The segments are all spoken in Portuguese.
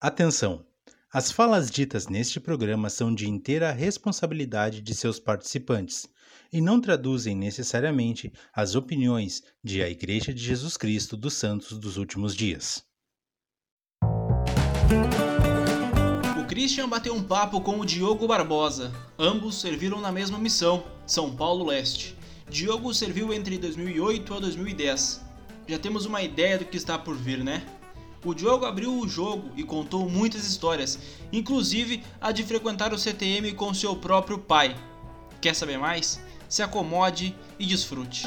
Atenção! As falas ditas neste programa são de inteira responsabilidade de seus participantes e não traduzem necessariamente as opiniões de a Igreja de Jesus Cristo dos Santos dos Últimos Dias. O Christian bateu um papo com o Diogo Barbosa. Ambos serviram na mesma missão, São Paulo Leste. Diogo serviu entre 2008 a 2010. Já temos uma ideia do que está por vir, né? O Diogo abriu o jogo e contou muitas histórias, inclusive a de frequentar o CTM com seu próprio pai. Quer saber mais? Se acomode e desfrute.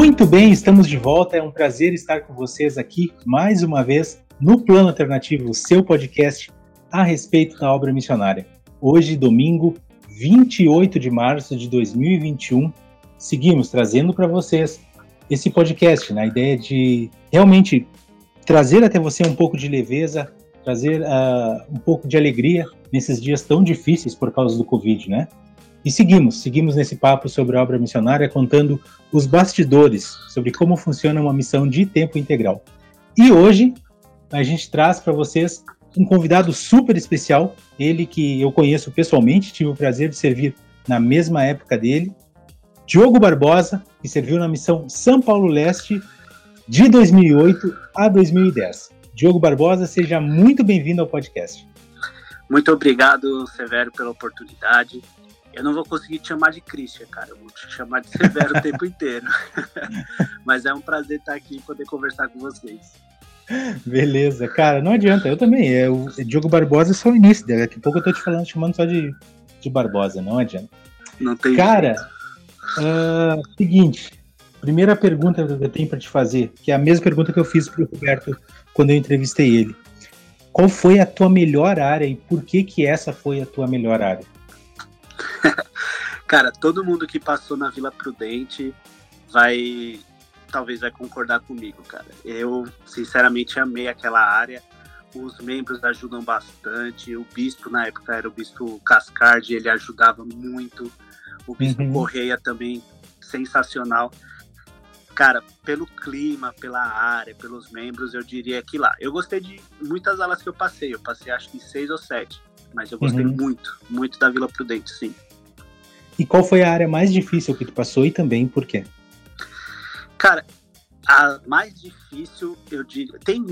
Muito bem, estamos de volta. É um prazer estar com vocês aqui mais uma vez no Plano Alternativo, o seu podcast a respeito da obra missionária. Hoje, domingo, 28 de março de 2021, seguimos trazendo para vocês esse podcast na ideia de realmente trazer até você um pouco de leveza, trazer uh, um pouco de alegria nesses dias tão difíceis por causa do Covid, né? E seguimos, seguimos nesse papo sobre a obra missionária, contando os bastidores sobre como funciona uma missão de tempo integral. E hoje a gente traz para vocês um convidado super especial, ele que eu conheço pessoalmente, tive o prazer de servir na mesma época dele, Diogo Barbosa, que serviu na missão São Paulo Leste de 2008 a 2010. Diogo Barbosa, seja muito bem-vindo ao podcast. Muito obrigado, Severo, pela oportunidade. Eu não vou conseguir te chamar de Christian, cara. Eu vou te chamar de Severo o tempo inteiro. Mas é um prazer estar aqui e poder conversar com vocês. Beleza, cara, não adianta, eu também. É, o Diogo Barbosa é só o início, daqui a pouco eu tô te falando, chamando só de, de Barbosa, não adianta. Não tem Cara, uh, seguinte, primeira pergunta que eu tenho para te fazer, que é a mesma pergunta que eu fiz pro Roberto quando eu entrevistei ele. Qual foi a tua melhor área e por que que essa foi a tua melhor área? Cara, todo mundo que passou na Vila Prudente vai talvez vai concordar comigo, cara. Eu sinceramente amei aquela área. Os membros ajudam bastante. O bispo na época era o bispo Cascardi, ele ajudava muito. O bispo uhum. Correia também sensacional. Cara, pelo clima, pela área, pelos membros, eu diria que lá. Eu gostei de muitas alas que eu passei. Eu passei acho que seis ou sete. Mas eu gostei uhum. muito, muito da Vila Prudente, sim. E qual foi a área mais difícil que tu passou e também por quê? Cara, a mais difícil, eu diria. Tem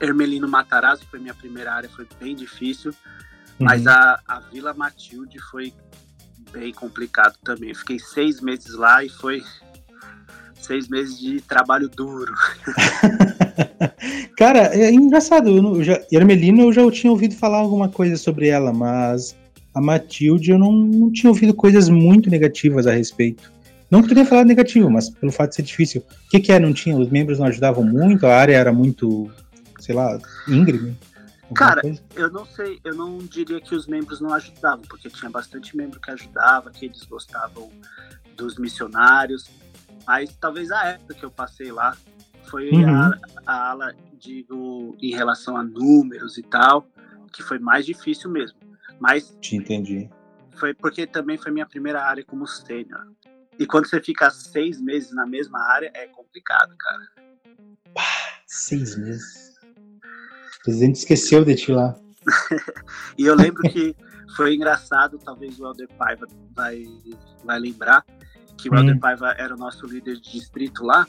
Hermelino Matarazzo, que foi minha primeira área, foi bem difícil. Uhum. Mas a, a Vila Matilde foi bem complicado também. Eu fiquei seis meses lá e foi seis meses de trabalho duro. Cara, é engraçado. Eu já, Hermelino eu já tinha ouvido falar alguma coisa sobre ela, mas a Matilde eu não, não tinha ouvido coisas muito negativas a respeito. Não que tu tenha falado negativo, mas pelo fato de ser difícil. O que, que é? Não tinha? Os membros não ajudavam muito? A área era muito, sei lá, íngreme? Cara, coisa? eu não sei, eu não diria que os membros não ajudavam, porque tinha bastante membro que ajudava, que eles gostavam dos missionários. Mas talvez a época que eu passei lá foi uhum. a, a ala, digo, em relação a números e tal, que foi mais difícil mesmo. Mas. Te entendi. Foi porque também foi minha primeira área como sênior. E quando você fica seis meses na mesma área, é complicado, cara. Pá, seis meses. O presidente esqueceu de te lá. e eu lembro que foi engraçado, talvez o Helder Paiva vai, vai lembrar, que o hum. Helder Paiva era o nosso líder de distrito lá.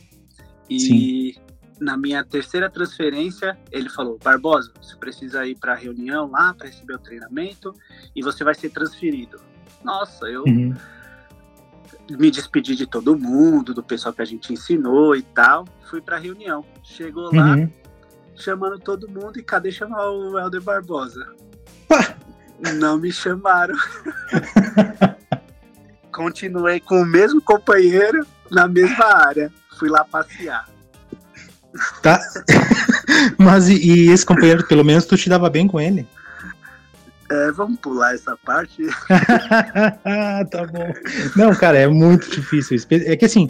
E Sim. Na minha terceira transferência, ele falou: Barbosa, você precisa ir para a reunião lá para receber o treinamento e você vai ser transferido. Nossa, eu. Uhum me despedi de todo mundo, do pessoal que a gente ensinou e tal. Fui pra reunião. Chegou lá, uhum. chamando todo mundo e cadê chamar o Helder Barbosa? Pá. Não me chamaram. Continuei com o mesmo companheiro na mesma área. Fui lá passear. Tá. Mas e, e esse companheiro, pelo menos, tu te dava bem com ele? É, vamos pular essa parte. tá bom. Não, cara, é muito difícil. É que assim,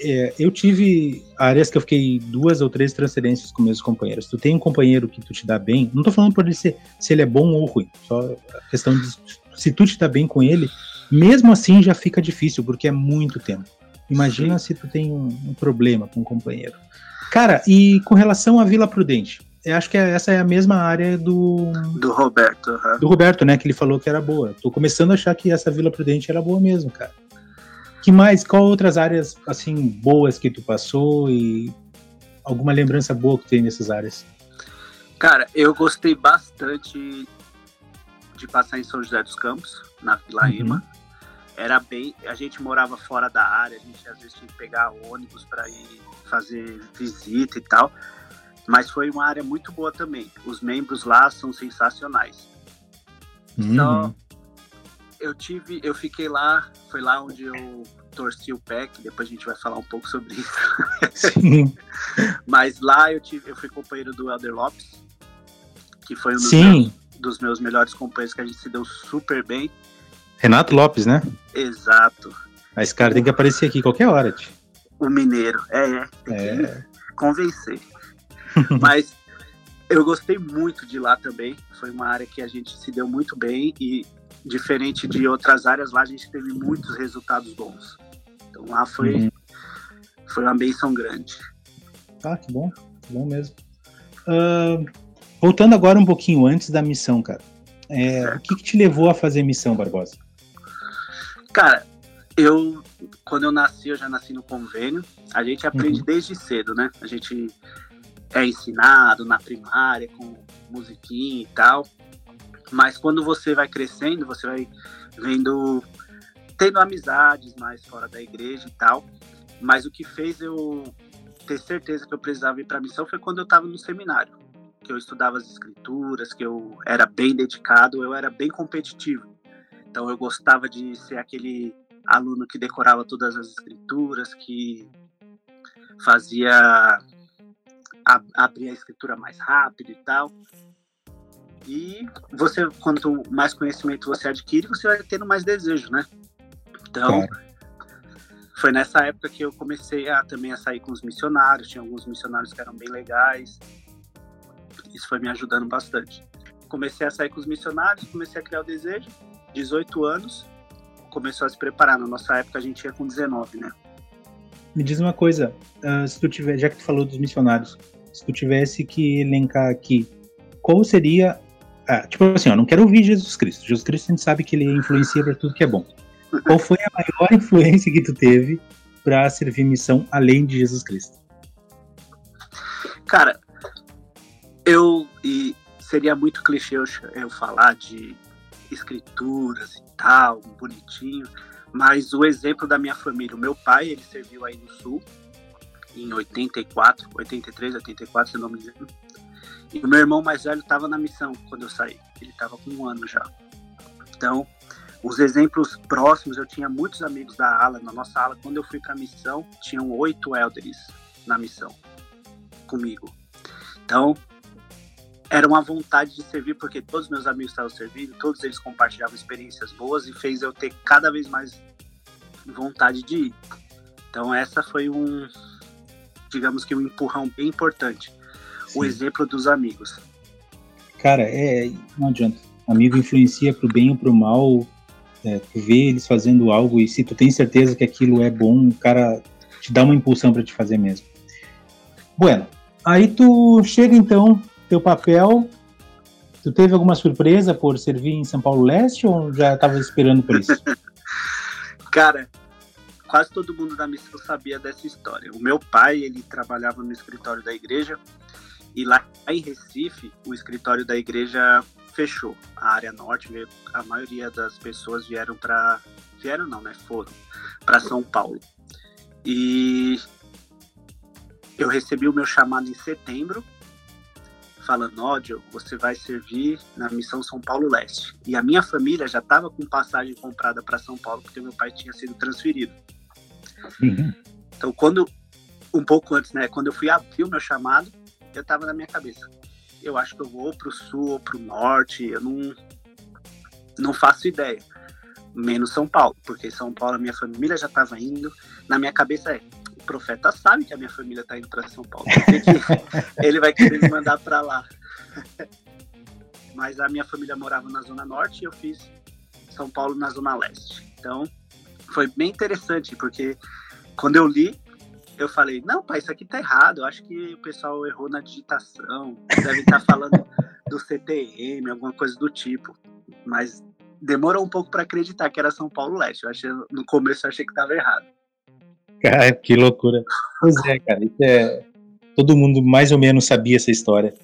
é, eu tive áreas que eu fiquei duas ou três transferências com meus companheiros. Tu tem um companheiro que tu te dá bem, não tô falando por ele ser, se ele é bom ou ruim, só a questão de se tu te dá bem com ele, mesmo assim já fica difícil, porque é muito tempo. Imagina Sim. se tu tem um, um, problema com um companheiro. Cara, e com relação à Vila Prudente, eu acho que essa é a mesma área do. Do Roberto. Uhum. Do Roberto, né? Que ele falou que era boa. Tô começando a achar que essa Vila Prudente era boa mesmo, cara. Que mais? Qual outras áreas, assim, boas que tu passou e alguma lembrança boa que tem nessas áreas? Cara, eu gostei bastante de passar em São José dos Campos, na Vila uhum. Era bem. A gente morava fora da área, a gente às vezes tinha que pegar ônibus para ir fazer visita e tal. Mas foi uma área muito boa também. Os membros lá são sensacionais. Uhum. Então, eu tive, eu fiquei lá, foi lá onde eu torci o pé, que depois a gente vai falar um pouco sobre isso. Sim. Mas lá eu tive, eu fui companheiro do Elder Lopes, que foi um dos meus, dos meus, melhores companheiros que a gente se deu super bem. Renato Lopes, né? Exato. Esse cara tem que aparecer aqui qualquer hora, tio. O mineiro, é, é. Tem é. que convencer. Mas eu gostei muito de lá também. Foi uma área que a gente se deu muito bem e diferente de outras áreas, lá a gente teve muitos resultados bons. Então lá foi, uhum. foi uma benção grande. Ah, que bom, que bom mesmo. Uh, voltando agora um pouquinho antes da missão, cara. É, o que, que, te levou a fazer missão, Barbosa? Cara, eu quando eu nasci, eu já nasci no convênio. A gente aprende uhum. desde cedo, né? A gente é ensinado na primária com musiquinha e tal. Mas quando você vai crescendo, você vai vendo, tendo amizades mais fora da igreja e tal. Mas o que fez eu ter certeza que eu precisava ir para a missão foi quando eu estava no seminário, que eu estudava as escrituras, que eu era bem dedicado, eu era bem competitivo. Então eu gostava de ser aquele aluno que decorava todas as escrituras, que fazia abrir a escritura mais rápido e tal. E você, quanto mais conhecimento você adquire, você vai tendo mais desejo, né? Então, é. foi nessa época que eu comecei a também a sair com os missionários. Tinha alguns missionários que eram bem legais. Isso foi me ajudando bastante. Comecei a sair com os missionários, comecei a criar o desejo. 18 anos, começou a se preparar. Na nossa época a gente ia com 19, né? Me diz uma coisa, uh, se tu tiver, já que tu falou dos missionários, se tu tivesse que elencar aqui, qual seria. Ah, tipo assim, eu não quero ouvir Jesus Cristo. Jesus Cristo a gente sabe que ele influencia para tudo que é bom. Qual foi a maior influência que tu teve para servir missão além de Jesus Cristo? Cara, eu. E seria muito clichê eu, eu falar de escrituras e tal, bonitinho. Mas o exemplo da minha família, o meu pai, ele serviu aí no sul, em 84, 83, 84, se não me engano. E o meu irmão mais velho estava na missão quando eu saí. Ele estava com um ano já. Então, os exemplos próximos, eu tinha muitos amigos da ala. Na nossa ala, quando eu fui para a missão, tinham oito elders na missão comigo. Então, era uma vontade de servir, porque todos meus amigos estavam servindo, todos eles compartilhavam experiências boas e fez eu ter cada vez mais vontade de ir. Então, essa foi um, digamos que um empurrão bem importante. Sim. O exemplo dos amigos. Cara, é, não adianta. Amigo influencia pro bem ou pro mal. É, tu vê eles fazendo algo e se tu tem certeza que aquilo é bom, o cara te dá uma impulsão para te fazer mesmo. Bueno, aí tu chega então, teu papel. Tu teve alguma surpresa por servir em São Paulo Leste ou já estava esperando por isso? cara, quase todo mundo da missão sabia dessa história. O meu pai, ele trabalhava no escritório da igreja e lá em Recife, o escritório da igreja fechou. A área norte, a maioria das pessoas vieram para vieram não, né? Foram para São Paulo. E eu recebi o meu chamado em setembro, falando: Ó, oh, você vai servir na missão São Paulo Leste. E a minha família já estava com passagem comprada para São Paulo, porque meu pai tinha sido transferido. Uhum. Então, quando, um pouco antes, né, quando eu fui abrir o meu chamado, eu tava na minha cabeça. Eu acho que eu vou pro sul ou pro norte, eu não, não faço ideia. Menos São Paulo, porque São Paulo, a minha família já tava indo. Na minha cabeça é, profeta sabe que a minha família está indo para São Paulo. ele vai querer me mandar para lá. Mas a minha família morava na Zona Norte e eu fiz São Paulo na Zona Leste. Então, foi bem interessante, porque quando eu li, eu falei, não, pai, isso aqui tá errado. Eu acho que o pessoal errou na digitação. Deve estar tá falando do CTM, alguma coisa do tipo. Mas demorou um pouco para acreditar que era São Paulo Leste. Eu achei, no começo eu achei que estava errado. Cara, que loucura. Pois é, cara, é. Todo mundo mais ou menos sabia essa história.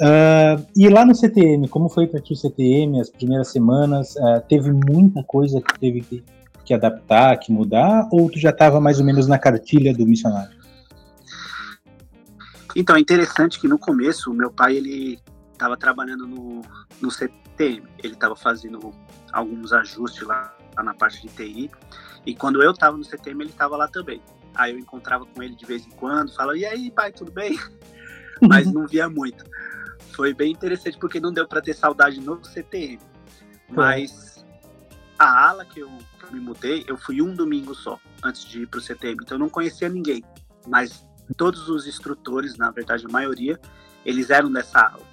Uh, e lá no CTM, como foi para ti o CTM, as primeiras semanas? Uh, teve muita coisa que teve que, que adaptar, que mudar? Ou tu já estava mais ou menos na cartilha do missionário? Então, é interessante que no começo, o meu pai, ele estava trabalhando no, no CTM. Ele estava fazendo alguns ajustes lá, lá, na parte de TI. E quando eu estava no CTM, ele estava lá também. Aí eu encontrava com ele de vez em quando, falava, e aí, pai, tudo bem? Mas não via muito. Foi bem interessante porque não deu para ter saudade no CTM. Mas a ala que eu, que eu me mudei, eu fui um domingo só antes de ir para o CTM. Então eu não conhecia ninguém. Mas todos os instrutores, na verdade a maioria, eles eram dessa ala.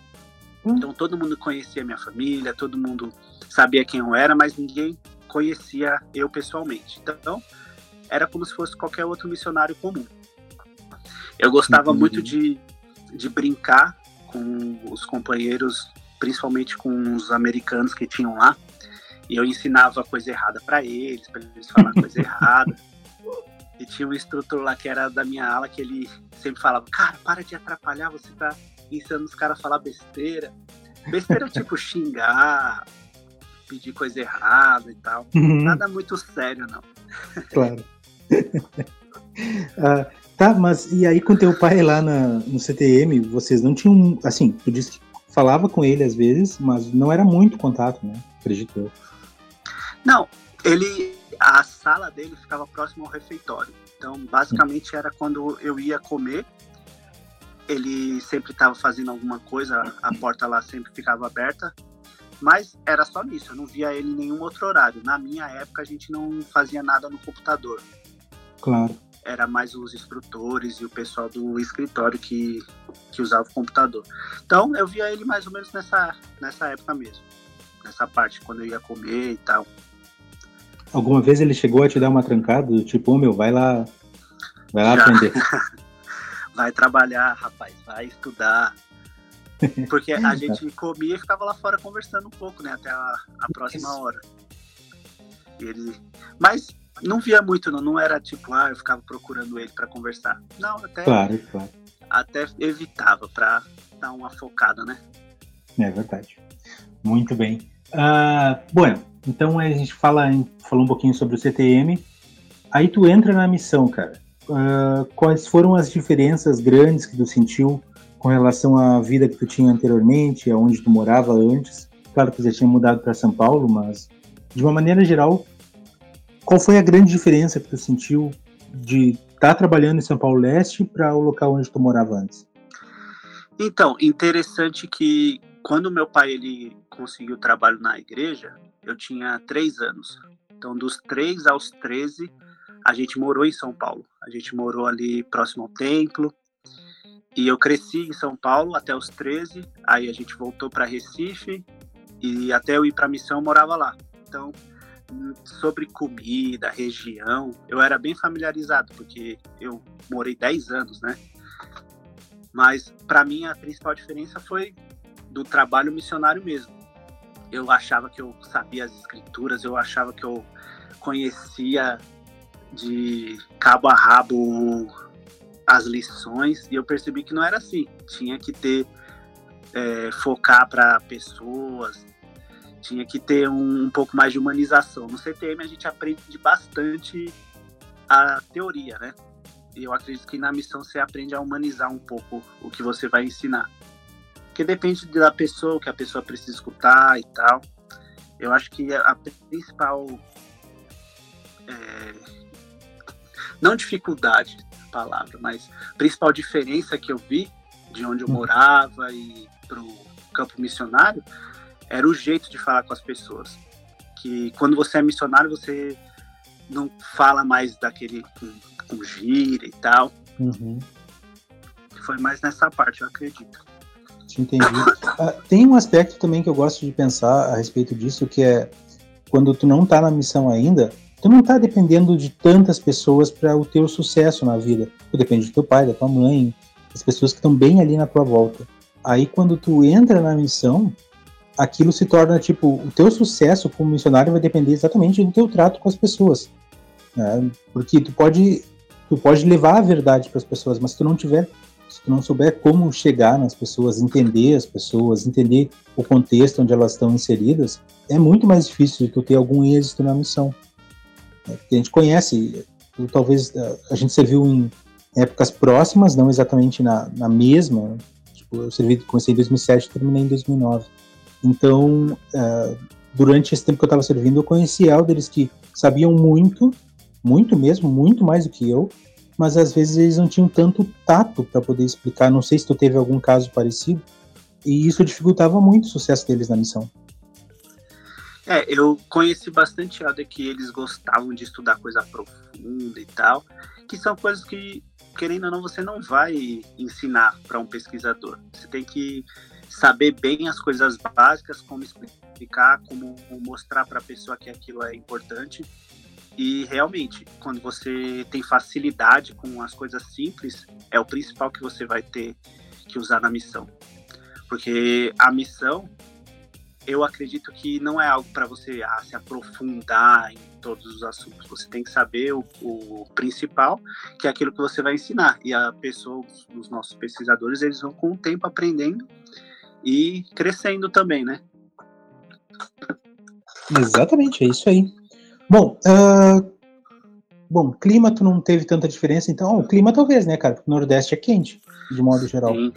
Hum. Então todo mundo conhecia minha família, todo mundo sabia quem eu era, mas ninguém conhecia eu pessoalmente. Então era como se fosse qualquer outro missionário comum. Eu gostava Entendi. muito de, de brincar com os companheiros, principalmente com os americanos que tinham lá, e eu ensinava coisa errada para eles, para eles falar coisa errada. E tinha um instrutor lá que era da minha ala que ele sempre falava: Cara, para de atrapalhar, você tá ensinando os caras a falar besteira. Besteira tipo xingar, pedir coisa errada e tal. Uhum. Nada muito sério, não. Claro. ah, Tá, mas e aí com teu pai lá na, no CTM, vocês não tinham, assim, tu disse que falava com ele às vezes, mas não era muito contato, né? Acredito eu. Não, ele, a sala dele ficava próximo ao refeitório. Então, basicamente era quando eu ia comer, ele sempre estava fazendo alguma coisa, a porta lá sempre ficava aberta, mas era só nisso, eu não via ele em nenhum outro horário. Na minha época a gente não fazia nada no computador. Claro era mais os instrutores e o pessoal do escritório que, que usava o computador. Então eu via ele mais ou menos nessa, nessa época mesmo. Nessa parte, quando eu ia comer e tal. Alguma vez ele chegou a te dar uma trancada, tipo, oh, meu, vai lá, vai lá Já. aprender. vai trabalhar, rapaz, vai estudar. Porque a gente comia e ficava lá fora conversando um pouco, né? Até a, a próxima hora. Ele... Mas não via muito, não. Não era tipo, ah, eu ficava procurando ele para conversar. Não, até. Claro, claro. Até evitava para dar uma focada, né? É verdade. Muito bem. Uh, bueno, então a gente fala, falou um pouquinho sobre o CTM. Aí tu entra na missão, cara. Uh, quais foram as diferenças grandes que tu sentiu com relação à vida que tu tinha anteriormente, aonde tu morava antes? Claro que você tinha mudado para São Paulo, mas de uma maneira geral, qual foi a grande diferença que tu sentiu de estar tá trabalhando em São Paulo Leste para o local onde tu morava antes? Então, interessante que quando meu pai ele conseguiu trabalho na igreja, eu tinha três anos. Então, dos três aos 13, a gente morou em São Paulo. A gente morou ali próximo ao templo. E eu cresci em São Paulo até os 13. Aí a gente voltou para Recife. E até eu ir para missão, morava lá. Então, sobre comida, região, eu era bem familiarizado, porque eu morei 10 anos, né? Mas para mim a principal diferença foi do trabalho missionário mesmo. Eu achava que eu sabia as escrituras, eu achava que eu conhecia de cabo a rabo as lições e eu percebi que não era assim. Tinha que ter é, focar para pessoas, tinha que ter um, um, pouco mais de humanização. No CTM a gente aprende bastante a teoria, né? E eu acredito que na missão você aprende a humanizar um pouco o que você vai ensinar. Porque depende da pessoa, o que a pessoa precisa escutar e tal. Eu acho que a principal. É, não dificuldade, palavra, mas principal diferença que eu vi de onde eu hum. morava e pro campo missionário era o jeito de falar com as pessoas. Que quando você é missionário, você não fala mais daquele com, com gira e tal. Uhum. Foi mais nessa parte, eu acredito. Entendi. uh, tem um aspecto também que eu gosto de pensar a respeito disso, que é quando tu não tá na missão ainda, tu não tá dependendo de tantas pessoas para o teu sucesso na vida. Tu depende do teu pai, da tua mãe, das pessoas que estão bem ali na tua volta. Aí quando tu entra na missão, aquilo se torna tipo, o teu sucesso como missionário vai depender exatamente do teu trato com as pessoas. Né? Porque tu pode, tu pode levar a verdade para as pessoas, mas se tu não tiver, se tu não souber como chegar nas pessoas, entender as pessoas, entender o contexto onde elas estão inseridas, é muito mais difícil de tu ter algum êxito na missão. É, a gente conhece, talvez a gente serviu em épocas próximas, não exatamente na, na mesma. Tipo, eu servi, comecei em 2007 e terminei em 2009. Então, uh, durante esse tempo que eu estava servindo, eu conheci elders que sabiam muito, muito mesmo, muito mais do que eu, mas às vezes eles não tinham tanto tato para poder explicar. Não sei se tu teve algum caso parecido, e isso dificultava muito o sucesso deles na missão. É, eu conheci bastante elder que eles gostavam de estudar coisa profunda e tal, que são coisas que, querendo ou não, você não vai ensinar para um pesquisador. Você tem que saber bem as coisas básicas, como explicar, como mostrar para a pessoa que aquilo é importante. E realmente, quando você tem facilidade com as coisas simples, é o principal que você vai ter que usar na missão. Porque a missão, eu acredito que não é algo para você ah, se aprofundar em todos os assuntos. Você tem que saber o, o, principal, que é aquilo que você vai ensinar. E a pessoa, os nossos pesquisadores, eles vão com o tempo aprendendo e crescendo também, né? Exatamente, é isso aí. Bom, uh, bom, clima tu não teve tanta diferença, então o clima talvez, né, cara? Porque o Nordeste é quente, de modo geral. Sim.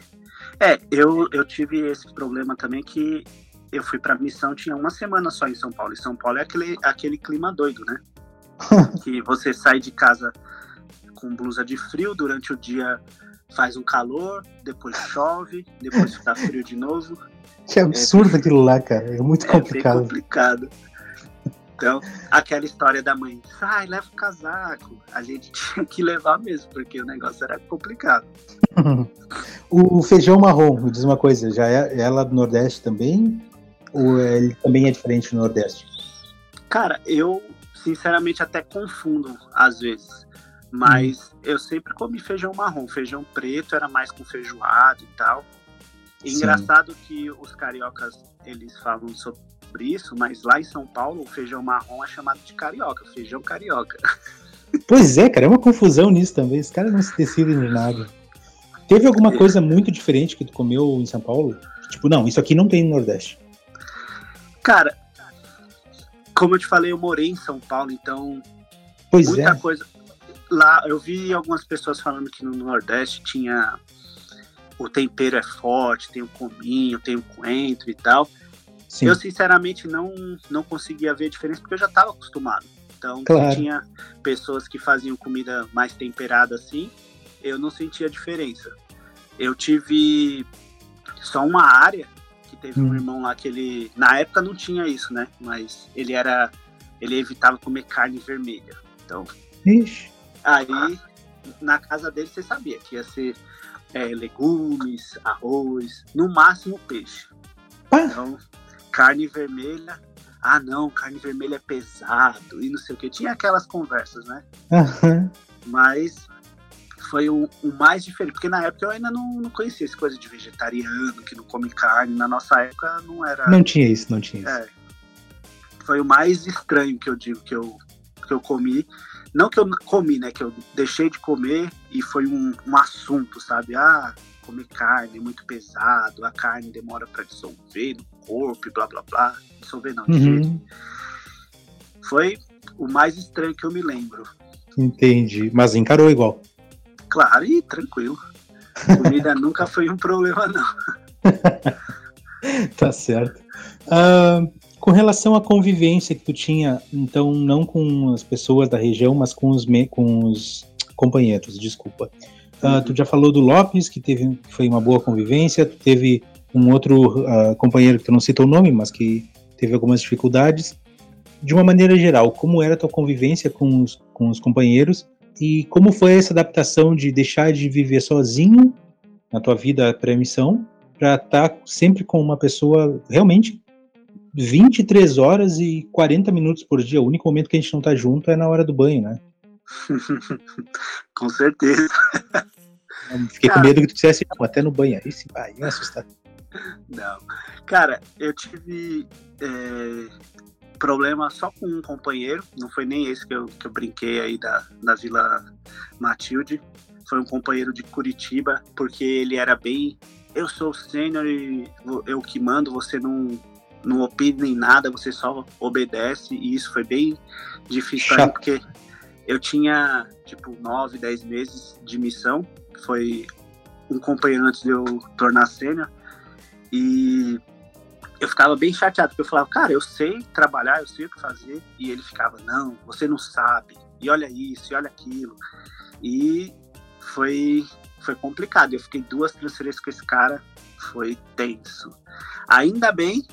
É, eu, eu tive esse problema também que eu fui pra missão, tinha uma semana só em São Paulo. E São Paulo é aquele, aquele clima doido, né? que você sai de casa com blusa de frio durante o dia faz um calor, depois chove, depois fica frio de novo. Que absurdo é, aquilo lá, cara. É muito complicado. É complicado. Então, aquela história da mãe, sai, leva o casaco. A gente tinha que levar mesmo, porque o negócio era complicado. o feijão marrom, me diz uma coisa, já é, é lá do Nordeste também? Ou ele também é diferente no Nordeste? Cara, eu sinceramente até confundo às vezes. Mas hum. eu sempre comi feijão marrom. Feijão preto era mais com feijoada e tal. E engraçado que os cariocas, eles falam sobre isso, mas lá em São Paulo o feijão marrom é chamado de carioca, feijão carioca. Pois é, cara, é uma confusão nisso também. Os caras não se decidem de nada. Teve alguma é. coisa muito diferente que tu comeu em São Paulo? Tipo, não, isso aqui não tem no Nordeste. Cara, como eu te falei, eu morei em São Paulo, então pois muita é. coisa lá eu vi algumas pessoas falando que no Nordeste tinha o tempero é forte, tem o cominho, tem o coentro e tal. Sim. Eu sinceramente não não conseguia ver a diferença porque eu já estava acostumado. Então claro. tinha pessoas que faziam comida mais temperada assim, eu não sentia diferença. Eu tive só uma área teve um irmão lá que ele na época não tinha isso, né? Mas ele era ele evitava comer carne vermelha. Então, Ixi. Aí, na casa dele, você sabia que ia ser é, legumes, arroz, no máximo peixe. Então, carne vermelha. Ah, não, carne vermelha é pesado e não sei o que. Tinha aquelas conversas, né? Uhum. Mas foi o, o, mais diferente, porque na época eu ainda não, não conhecia essa coisa de vegetariano, que não come carne. Na nossa época não era. Não tinha isso, não tinha isso. É, foi o mais estranho que eu digo que eu, que eu comi. Não que eu comi, né? Que eu deixei de comer e foi um, um assunto, sabe? Ah, comer carne é muito pesado, a carne demora para dissolver no corpo e blá blá blá. Dissolver não, uhum. Foi o mais estranho que eu me lembro. Entendi. Mas encarou igual. Claro, e tranquilo. Comida nunca foi um problema, não. tá certo. Uh, com relação à convivência que tu tinha, então, não com as pessoas da região, mas com os, com os companheiros, desculpa. Uh, tu já falou do Lopes, que teve foi uma boa convivência, tu teve um outro uh, companheiro que tu não citou o nome, mas que teve algumas dificuldades. de uma maneira geral, como era a tua convivência com os, com os companheiros e como foi essa adaptação de deixar de viver sozinho na tua vida pré-missão para estar tá sempre com uma pessoa realmente 23 horas e 40 minutos por dia. O único momento que a gente não tá junto é na hora do banho, né? com certeza. fiquei Cara, com medo que tu dissesse, até no banho. Aí sim, vai, ia assustar. Não. Cara, eu tive é, problema só com um companheiro, não foi nem esse que eu, que eu brinquei aí da, da Vila Matilde. Foi um companheiro de Curitiba, porque ele era bem. Eu sou o sênior e eu que mando, você não, não opina em nada, você só obedece. E isso foi bem difícil pra mim, porque eu tinha, tipo, nove, dez meses de missão. Foi um companheiro antes de eu tornar sênior. E eu ficava bem chateado, porque eu falava, cara, eu sei trabalhar, eu sei o que fazer. E ele ficava, não, você não sabe. E olha isso, e olha aquilo. E foi, foi complicado. Eu fiquei duas transferências com esse cara, foi tenso. Ainda bem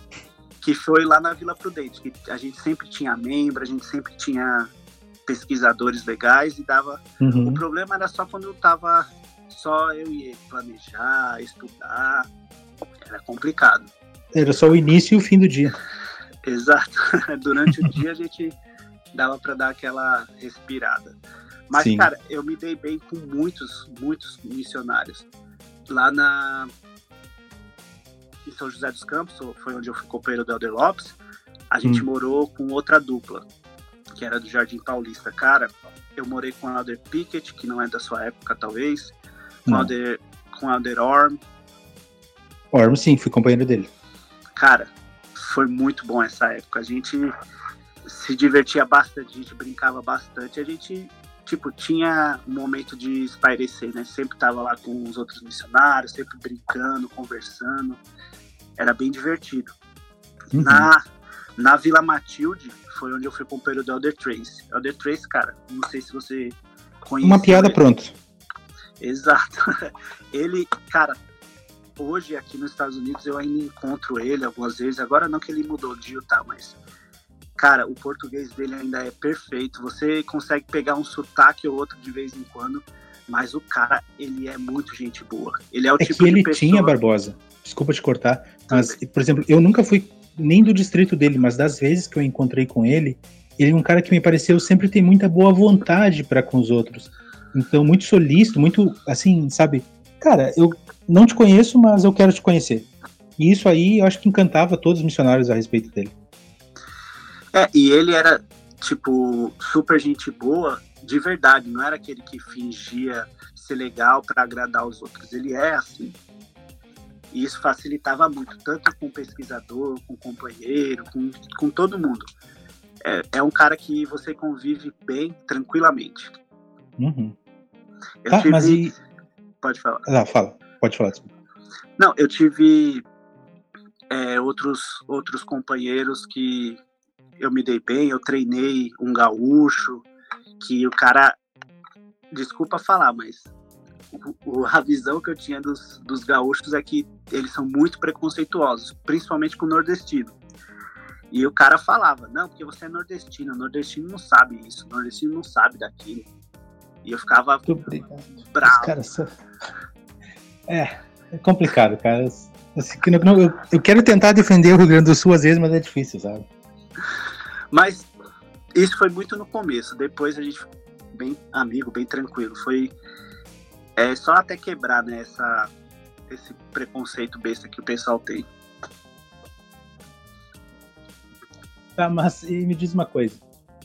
que foi lá na Vila Prudente, que a gente sempre tinha membro, a gente sempre tinha pesquisadores legais e dava. Uhum. O problema era só quando eu tava só eu e ele planejar, estudar. Era complicado. Era só o início e o fim do dia. Exato. Durante o dia a gente dava para dar aquela respirada. Mas, Sim. cara, eu me dei bem com muitos, muitos missionários. Lá na em São José dos Campos, foi onde eu fui companheiro do Elder Lopes, a gente hum. morou com outra dupla, que era do Jardim Paulista. Cara, eu morei com o Elder Pickett, que não é da sua época, talvez, com o Elder, com Elder Orm, Orm, sim, fui companheiro dele. Cara, foi muito bom essa época. A gente se divertia bastante, a gente brincava bastante. A gente, tipo, tinha um momento de espairecer, né? Sempre tava lá com os outros missionários, sempre brincando, conversando. Era bem divertido. Uhum. Na, na Vila Matilde, foi onde eu fui companheiro do Elder Trace. Elder Trace, cara, não sei se você conhece. Uma piada ele. pronto. Exato. Ele, cara, hoje aqui nos Estados Unidos eu ainda encontro ele algumas vezes. Agora não que ele mudou de Utah, mas cara, o português dele ainda é perfeito. Você consegue pegar um sotaque ou outro de vez em quando, mas o cara, ele é muito gente boa. Ele é o é tipo que ele pessoa... tinha Barbosa. Desculpa te cortar, mas por exemplo, eu nunca fui nem do distrito dele, mas das vezes que eu encontrei com ele, ele é um cara que me pareceu sempre tem muita boa vontade para com os outros. Então, muito solícito, muito assim, sabe? Cara, eu não te conheço, mas eu quero te conhecer. E isso aí eu acho que encantava todos os missionários a respeito dele. É, e ele era, tipo, super gente boa de verdade, não era aquele que fingia ser legal para agradar os outros. Ele é assim. E isso facilitava muito, tanto com o pesquisador, com o companheiro, com, com todo mundo. É, é um cara que você convive bem, tranquilamente. Uhum. Eu ah, tive... mas e... Pode falar. Ah, fala. Pode falar. Não, eu tive é, outros, outros companheiros que eu me dei bem. Eu treinei um gaúcho, que o cara. Desculpa falar, mas o, a visão que eu tinha dos, dos gaúchos é que eles são muito preconceituosos, principalmente com o nordestino. E o cara falava, não, porque você é nordestino, o nordestino não sabe isso, o nordestino não sabe daquilo. E eu ficava bravo. Cara, só... É, é complicado, cara. Assim, eu, eu quero tentar defender o Rio Grande do Sul às vezes, mas é difícil, sabe? Mas isso foi muito no começo. Depois a gente bem amigo, bem tranquilo. Foi é só até quebrar né, essa, esse preconceito besta que o pessoal tem. Tá, mas me diz uma coisa.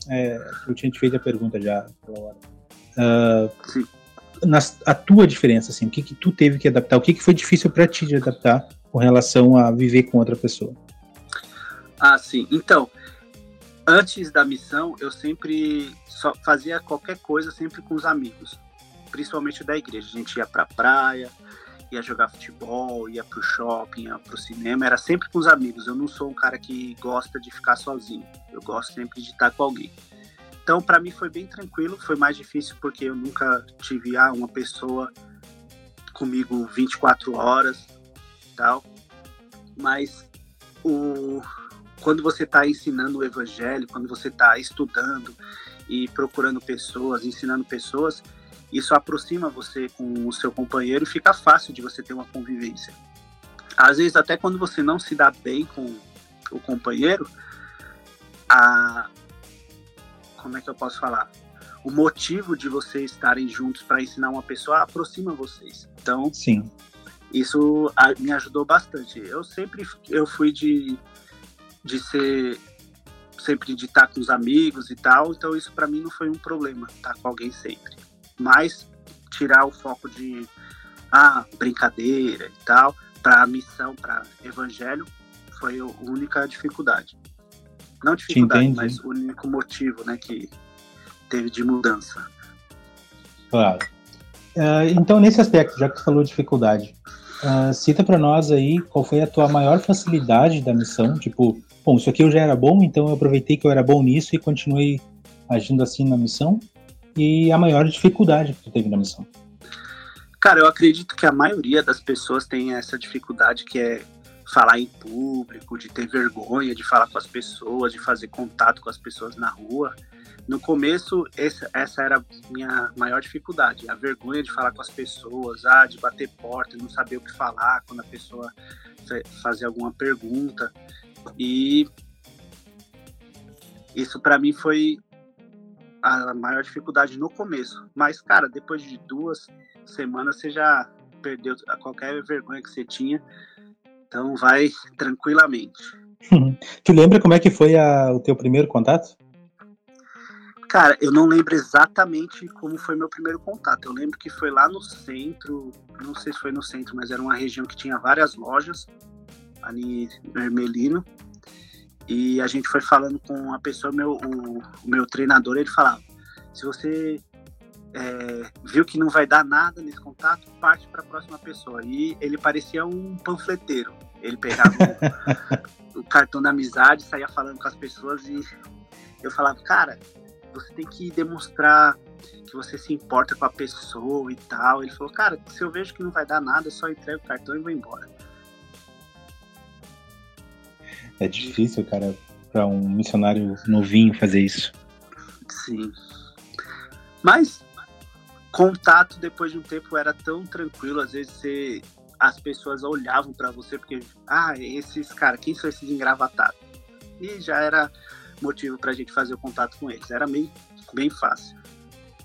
É, eu tinha te feito a pergunta já pela hora. Uh, Sim na, a tua diferença, assim, o que, que tu teve que adaptar, o que, que foi difícil para ti de adaptar com relação a viver com outra pessoa? Ah, sim. Então, antes da missão, eu sempre só fazia qualquer coisa sempre com os amigos, principalmente da igreja. A gente ia pra praia, ia jogar futebol, ia pro shopping, ia pro cinema, era sempre com os amigos. Eu não sou um cara que gosta de ficar sozinho. Eu gosto sempre de estar com alguém. Então, para mim foi bem tranquilo, foi mais difícil porque eu nunca tive ah, uma pessoa comigo 24 horas tal. Mas o, quando você está ensinando o evangelho, quando você está estudando e procurando pessoas, ensinando pessoas, isso aproxima você com o seu companheiro e fica fácil de você ter uma convivência. Às vezes, até quando você não se dá bem com o companheiro, a. Como é que eu posso falar? O motivo de vocês estarem juntos para ensinar uma pessoa aproxima vocês. Então, sim. Isso me ajudou bastante. Eu sempre eu fui de, de ser sempre de estar com os amigos e tal, então isso para mim não foi um problema, estar com alguém sempre. Mas tirar o foco de ah, brincadeira e tal, para a missão, para evangelho, foi a única dificuldade. Não dificuldade, mas o único motivo né, que teve de mudança. Claro. Uh, então, nesse aspecto, já que tu falou dificuldade, uh, cita para nós aí qual foi a tua maior facilidade da missão. Tipo, bom, isso aqui eu já era bom, então eu aproveitei que eu era bom nisso e continuei agindo assim na missão. E a maior dificuldade que tu teve na missão. Cara, eu acredito que a maioria das pessoas tem essa dificuldade que é falar em público, de ter vergonha de falar com as pessoas, de fazer contato com as pessoas na rua. No começo, essa, era a minha maior dificuldade, a vergonha de falar com as pessoas, ah, de bater porta, não saber o que falar quando a pessoa fazia alguma pergunta. E isso para mim foi a maior dificuldade no começo. Mas, cara, depois de duas semanas você já perdeu qualquer vergonha que você tinha. Então vai tranquilamente. tu lembra como é que foi a, o teu primeiro contato? Cara, eu não lembro exatamente como foi meu primeiro contato. Eu lembro que foi lá no centro, não sei se foi no centro, mas era uma região que tinha várias lojas, ali no Ermelino. E a gente foi falando com a pessoa, meu, o, o meu treinador, ele falava: se você é, viu que não vai dar nada nesse contato, parte para a próxima pessoa. E ele parecia um panfleteiro. Ele pegava o, o, cartão da amizade, saía falando com as pessoas e eu falava, cara, você tem que demonstrar que você se importa com a pessoa e tal. Ele falou, cara, se eu vejo que não vai dar nada, eu só entrego o cartão e vou embora. É difícil, cara, para um missionário novinho fazer isso. Sim. Mas contato depois de um tempo era tão tranquilo, às vezes você, as pessoas olhavam para você porque, ah, esses cara, quem são esses engravatados? E já era motivo para a gente fazer o contato com eles. Era bem, bem fácil.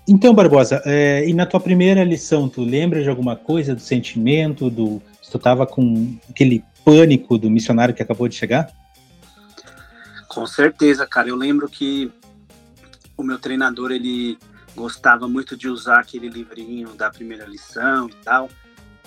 Então, Barbosa, é, e na tua primeira lição, tu lembra de alguma coisa do sentimento, do tu tava com aquele pânico do missionário que acabou de chegar? Com certeza, cara. Eu lembro que o meu treinador ele gostava muito de usar aquele livrinho da primeira lição e tal.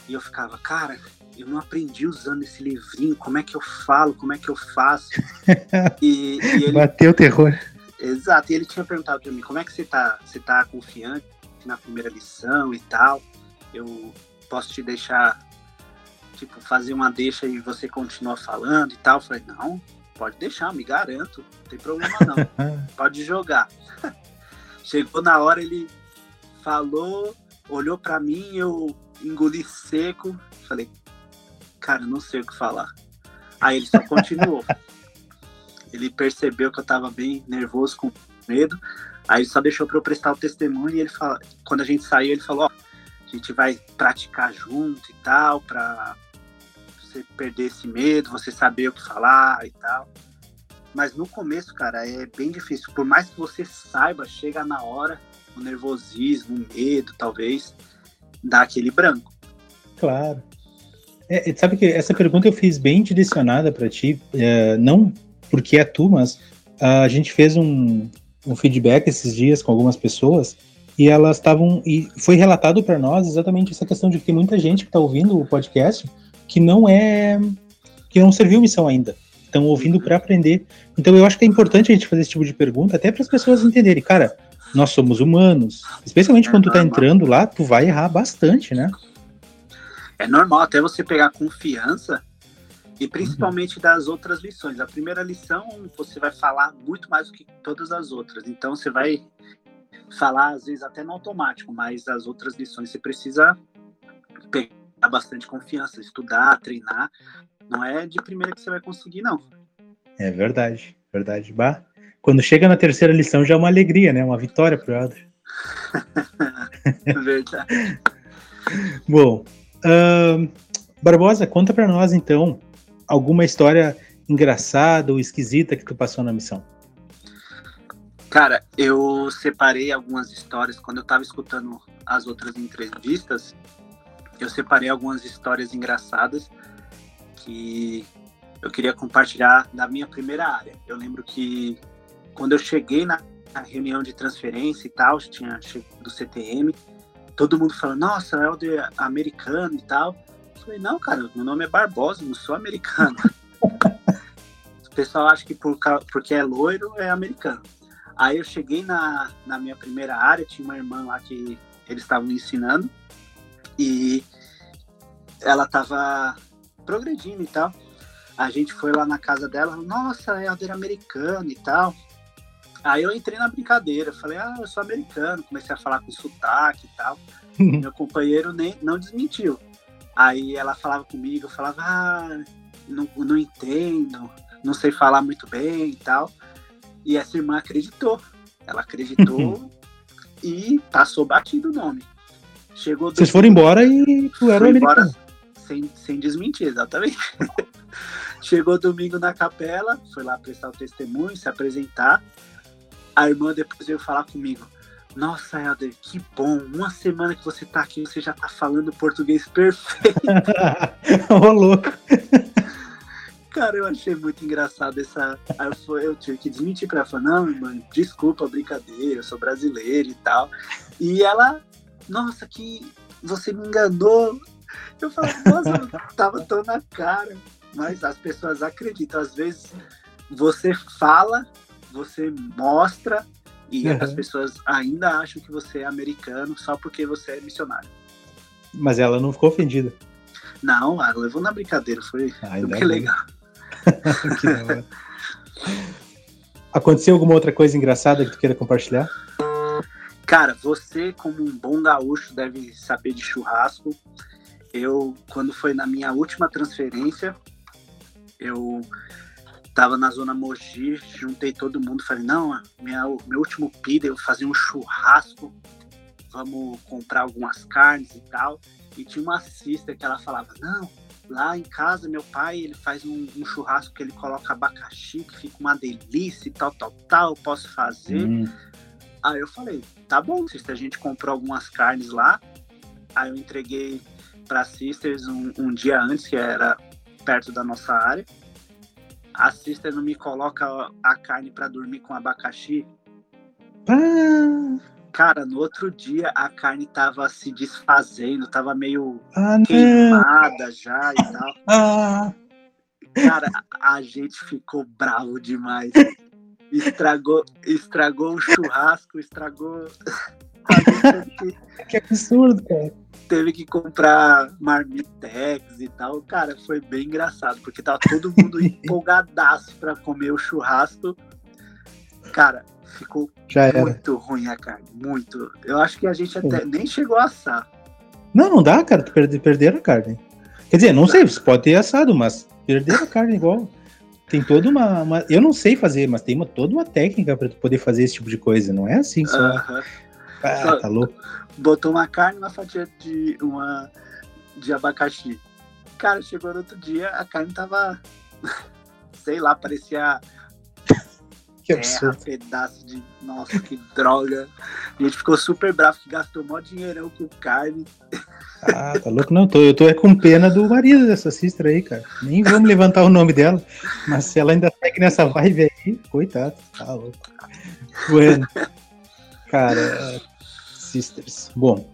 E eu ficava, cara, eu não aprendi usando esse livrinho, como é que eu falo, como é que eu faço? E, e ele... Bateu o terror. Exato, e ele tinha perguntado para mim, como é que você tá, você tá confiante na primeira lição e tal? Eu posso te deixar, tipo, fazer uma deixa e você continua falando e tal? Eu falei, não, Pode deixar, me garanto. Não tem problema não. Pode jogar. Chegou na hora, ele falou, olhou para mim, eu engoli seco. Falei, cara, não sei o que falar. Aí ele só continuou. ele percebeu que eu tava bem nervoso, com medo. Aí ele só deixou para eu prestar o testemunho e ele fala, quando a gente saiu, ele falou, ó, a gente vai praticar junto e tal, para você perder esse medo, você saber o que falar e tal. Mas no começo, cara, é bem difícil. Por mais que você saiba, chega na hora, o nervosismo, o medo, talvez, dá aquele branco. Claro. É, sabe que essa pergunta eu fiz bem direcionada para ti, é, não porque é tu, mas a gente fez um, um feedback esses dias com algumas pessoas e elas estavam e foi relatado para nós exatamente essa questão de que tem muita gente que está ouvindo o podcast que não é que não serviu missão ainda. Estão ouvindo para aprender. Então eu acho que é importante a gente fazer esse tipo de pergunta até para as pessoas entenderem, cara, nós somos humanos. Especialmente é quando normal. tu tá entrando lá, tu vai errar bastante, né? É normal até você pegar confiança e principalmente uhum. das outras lições. A primeira lição você vai falar muito mais do que todas as outras. Então você vai falar às vezes até no automático, mas as outras lições você precisa pegar bastante confiança, estudar, treinar. Não é de primeira que você vai conseguir, não. É verdade, verdade. Bah, quando chega na terceira lição já é uma alegria, né? Uma vitória pro Elder. verdade. Bom, uh, Barbosa, conta para nós então alguma história engraçada ou esquisita que tu passou na missão. Cara, eu separei algumas histórias quando eu estava escutando as outras entrevistas. Eu separei algumas histórias engraçadas que eu queria compartilhar da minha primeira área. Eu lembro que quando eu cheguei na reunião de transferência e tal, tinha do CTM, todo mundo falando, nossa, é o de americano e tal. Eu falei, não, cara, meu nome é Barbosa, não sou americano. o pessoal acha que por, porque é loiro é americano. Aí eu cheguei na, na minha primeira área, tinha uma irmã lá que eles estavam ensinando e ela estava progredindo e tal. A gente foi lá na casa dela, nossa, é aldeira americana e tal. Aí eu entrei na brincadeira, falei, ah, eu sou americano, comecei a falar com sotaque e tal. Meu companheiro nem, não desmentiu. Aí ela falava comigo, eu falava, ah, não, não entendo, não sei falar muito bem e tal. E essa irmã acreditou. Ela acreditou e passou batido o nome. Chegou Vocês foram embora e tu era embora sem, sem desmentir, exatamente. Chegou domingo na capela, foi lá prestar o testemunho, se apresentar a irmã depois veio falar comigo. Nossa, Helder, que bom. Uma semana que você tá aqui, você já tá falando português perfeito. Ô, louco. Cara, eu achei muito engraçado essa. Aí eu, eu tive que desmentir pra ela. Falar, não, irmã, desculpa, brincadeira, eu sou brasileiro e tal. E ela, nossa, que você me enganou. Eu falei, nossa, tava tão na cara. Mas as pessoas acreditam. Às vezes você fala você mostra e uhum. as pessoas ainda acham que você é americano só porque você é missionário. Mas ela não ficou ofendida. Não, ela levou na brincadeira, foi, ah, legal. que Aconteceu alguma outra coisa engraçada que tu queira compartilhar? Cara, você como um bom gaúcho deve saber de churrasco. Eu, quando foi na minha última transferência, eu tava na zona Mogi, juntei todo mundo, falei, não, minha, meu último pida, eu fazia um churrasco, vamos comprar algumas carnes e tal. E tinha uma sister que ela falava, não, lá em casa meu pai, ele faz um, um churrasco que ele coloca abacaxi, que fica uma delícia e tal, tal, tal, eu posso fazer. Hum. Aí eu falei, tá bom, sister, a gente comprou algumas carnes lá, aí eu entreguei para sisters um, um dia antes, que era perto da nossa área a sister não me coloca a carne para dormir com abacaxi. Ah. Cara, no outro dia a carne tava se desfazendo, tava meio ah, queimada já e tal. Ah. Cara, a gente ficou bravo demais. Estragou, estragou o churrasco, estragou. que absurdo, cara teve que comprar marmitex e tal. Cara, foi bem engraçado, porque tava todo mundo empolgadaço pra comer o churrasco. Cara, ficou muito ruim a carne, muito. Eu acho que a gente até nem chegou a assar. Não, não dá, cara, perder, perder a carne. Quer dizer, não, sei, você pode ter assado, mas perder a carne igual. Tem toda uma, uma, Eu não sei fazer, mas tem uma, toda uma técnica para tu poder fazer esse tipo de coisa. Não é assim só. Uh -huh. Ah, tá louco botou uma carne uma fatia de uma de abacaxi. Cara, chegou no outro dia, a carne tava sei lá, parecia que absurdo. terra, pedaço de nossa, que droga. a gente ficou super bravo que gastou mó dinheirão com carne. Ah, tá louco? Não, tô, eu tô com pena do marido dessa sister aí, cara. Nem vamos levantar o nome dela. Mas se ela ainda segue nessa vibe aí, coitado, tá louco. Bueno. Cara, Sisters. Bom,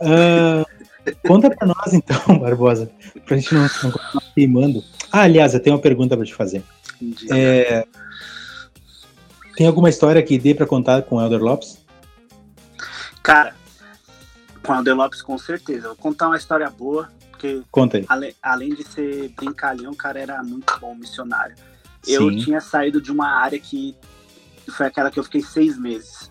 uh, conta para nós então, Barbosa, para a gente não, não continuar queimando. Ah, aliás, eu tenho uma pergunta para te fazer. É, tem alguma história que dê para contar com o Elder Lopes? Cara, com o Elder Lopes com certeza. Vou contar uma história boa, porque Conta aí. Ale, além de ser brincalhão, o cara era muito bom missionário. Eu Sim. tinha saído de uma área que foi aquela que eu fiquei seis meses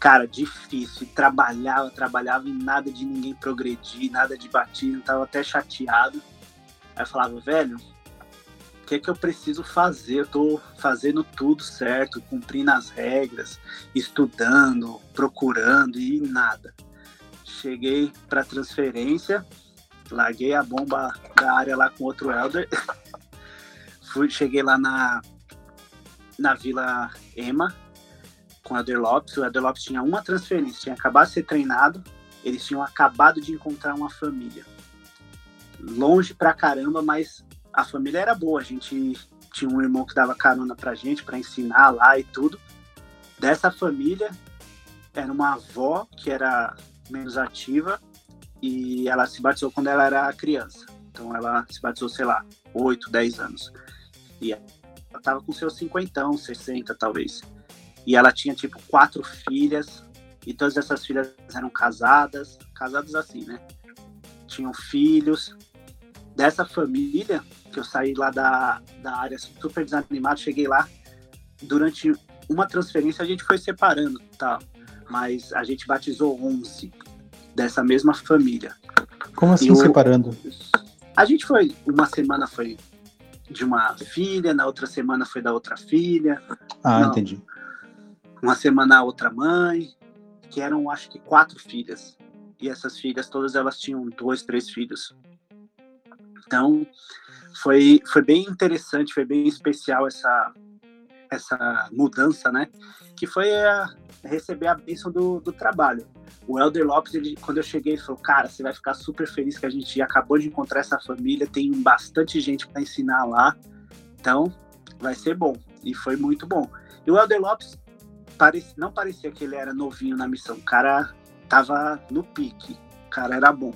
cara, difícil. Trabalhava, trabalhava e nada de ninguém progredir, nada de batismo, tava até chateado. Aí eu falava, velho, que é que eu preciso fazer? Eu tô fazendo tudo certo, cumprindo as regras, estudando, procurando e nada. Cheguei para transferência, larguei a bomba da área lá com outro elder. Fui, cheguei lá na na Vila Ema com o Elder Lopes. O Elder Lopes tinha uma transferência, tinha acabado de ser treinado, eles tinham acabado de encontrar uma família. Longe pra caramba, mas a família era boa. A gente tinha um irmão que dava carona pra gente, para ensinar lá e tudo. Dessa família, era uma avó que era menos ativa e ela se batizou quando ela era criança. Então ela se batizou, sei lá, 8, 10 anos. E ela tava com seus 50, 60 talvez. E ela tinha, tipo, quatro filhas. E todas essas filhas eram casadas. Casadas assim, né? Tinham filhos. Dessa família, que eu saí lá da, da área super desanimado, cheguei lá. Durante uma transferência a gente foi separando, tá? Mas a gente batizou 11 dessa mesma família. Como assim separando? A gente foi, uma semana foi de uma filha, na outra semana foi da outra filha. Ah, Não, entendi. Uma semana a outra mãe, que eram acho que quatro filhas. E essas filhas, todas elas tinham dois, três filhos. Então, foi, foi bem interessante, foi bem especial essa, essa mudança, né? Que foi a, receber a bênção do, do trabalho. O Elder Lopes, ele, quando eu cheguei, ele falou: Cara, você vai ficar super feliz que a gente acabou de encontrar essa família, tem bastante gente para ensinar lá, então vai ser bom. E foi muito bom. E o Elder Lopes parece, não parecia que ele era novinho na missão, o cara tava no pique, o cara era bom.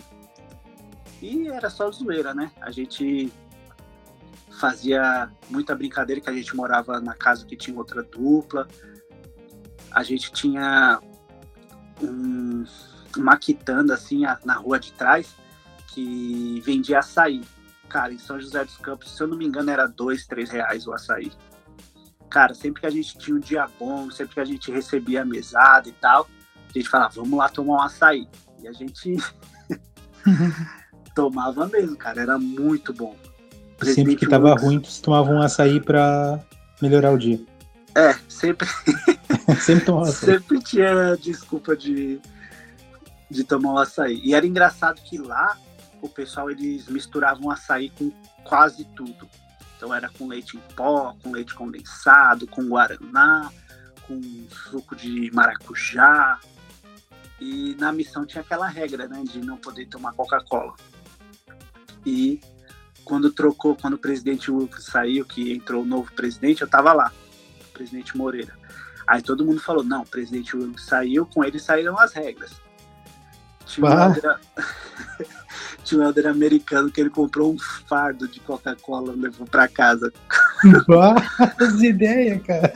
E era só zoeira, né? A gente fazia muita brincadeira que a gente morava na casa que tinha outra dupla. A gente tinha um, uma quitanda assim na rua de trás que vendia açaí. Cara, em São José dos Campos, se eu não me engano, era dois, três reais o açaí. Cara, sempre que a gente tinha um dia bom, sempre que a gente recebia a mesada e tal, a gente falava, vamos lá tomar um açaí. E a gente tomava mesmo, cara, era muito bom. Sempre que tava ruim, você tomava um açaí pra melhorar o dia. É, sempre. sempre tomava açaí. Sempre tinha desculpa de, de tomar um açaí. E era engraçado que lá o pessoal eles misturavam açaí com quase tudo. Então era com leite em pó, com leite condensado, com guaraná, com suco de maracujá. E na missão tinha aquela regra, né, de não poder tomar Coca-Cola. E quando trocou, quando o presidente Wilkes saiu, que entrou o novo presidente, eu tava lá, o presidente Moreira. Aí todo mundo falou, não, o presidente Wilkes saiu, com ele saíram as regras. Tinha um, elder, tinha um elder americano que ele comprou um fardo de Coca-Cola e levou para casa. As ideias, cara.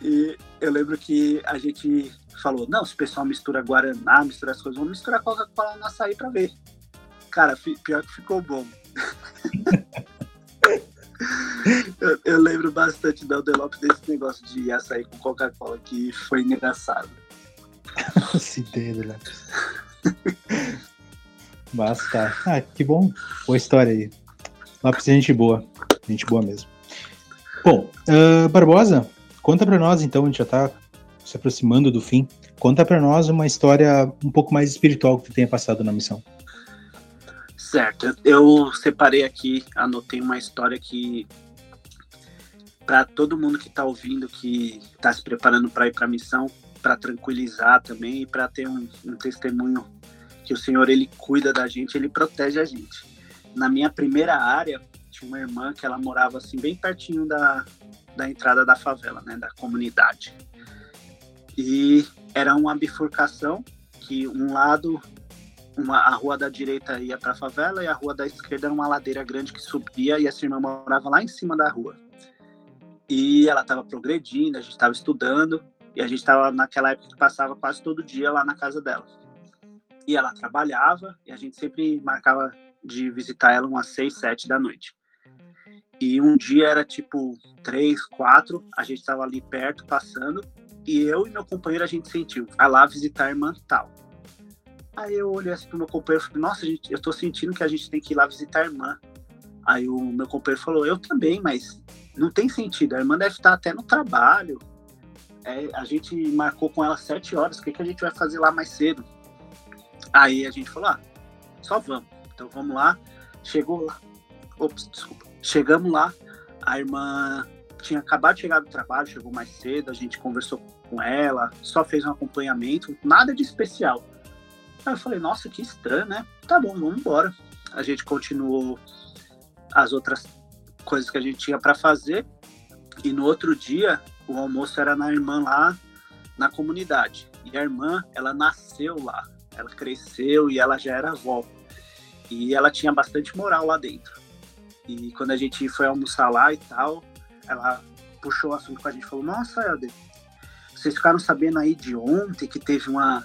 E eu lembro que a gente falou, não, se o pessoal mistura Guaraná, mistura as coisas, vamos misturar Coca-Cola no açaí para ver. Cara, pior que ficou bom eu, eu, lembro bastante da Lopes desse negócio de açaí com Coca-Cola, que foi engraçado. Essa ideia do Basta. Ah, que bom. Boa história aí. Lopes é gente boa. Gente boa mesmo. Bom, uh, Barbosa, conta pra nós então, a gente já tá se aproximando do fim. Conta pra nós uma história um pouco mais espiritual que tu tenha passado na missão. Certo, eu separei aqui, anotei uma história que para todo mundo que está ouvindo, que está se preparando para ir para a missão, para tranquilizar também e para ter um, um, testemunho que o Senhor ele cuida da gente, ele protege a gente. Na minha primeira área tinha uma irmã que ela morava assim bem pertinho da, da entrada da favela, né, da comunidade. E era uma bifurcação que um lado uma, a rua da direita ia para a favela e a rua da esquerda era uma ladeira grande que subia e essa irmã morava lá em cima da rua. E ela estava progredindo, a gente estava estudando e a gente estava naquela época que passava quase todo dia lá na casa dela. E ela trabalhava e a gente sempre marcava de visitar ela umas seis, sete da noite. E um dia era tipo três, quatro, a gente estava ali perto passando e eu e meu companheiro a gente sentiu, vai lá visitar a irmã tal. Aí eu olhei assim pro meu companheiro e falei, nossa, gente, eu tô sentindo que a gente tem que ir lá visitar a irmã. Aí o meu companheiro falou, eu também, mas não tem sentido. A irmã deve estar até no trabalho. É, a gente marcou com ela sete horas, o que, que a gente vai fazer lá mais cedo? Aí a gente falou, ah, só vamos. Então vamos lá. Chegou lá. Ops, desculpa. Chegamos lá, a irmã tinha acabado de chegar do trabalho, chegou mais cedo, a gente conversou com ela, só fez um acompanhamento, nada de especial. Aí eu falei, nossa, que estranho, né? Tá bom, vamos embora. A gente continuou as outras coisas que a gente tinha para fazer. E no outro dia, o almoço era na irmã lá na comunidade. E a irmã, ela nasceu lá, ela cresceu e ela já era avó. E ela tinha bastante moral lá dentro. E quando a gente foi almoçar lá e tal, ela puxou o assunto com a gente e falou: Nossa, Helder, vocês ficaram sabendo aí de ontem que teve uma,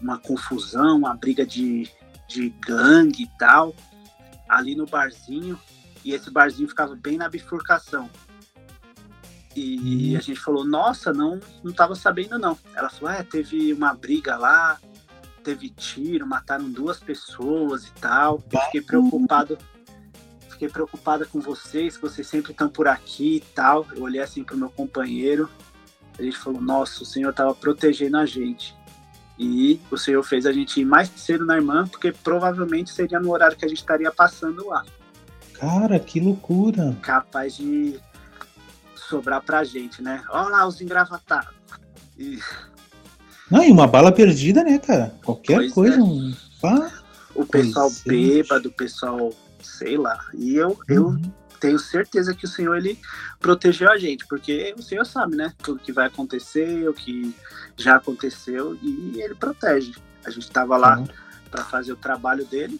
uma confusão, uma briga de, de gangue e tal, ali no barzinho. E esse barzinho ficava bem na bifurcação. E a gente falou, nossa, não, não tava sabendo não. Ela falou, é, teve uma briga lá, teve tiro, mataram duas pessoas e tal. Eu fiquei preocupado, fiquei preocupada com vocês, que vocês sempre estão por aqui e tal. Eu olhei assim pro meu companheiro, a gente falou, nossa, o Senhor tava protegendo a gente. E o Senhor fez a gente ir mais cedo na irmã, porque provavelmente seria no horário que a gente estaria passando lá. Cara, que loucura! Capaz de sobrar pra gente, né? Olha lá os engravatados. E... Não, e uma bala perdida, né, cara? Qualquer pois coisa. É. Um... o pessoal é. bêbado, o pessoal, sei lá. E eu, uhum. eu tenho certeza que o Senhor ele protegeu a gente, porque o Senhor sabe, né? Tudo que vai acontecer, o que já aconteceu, e ele protege. A gente estava lá uhum. para fazer o trabalho dele.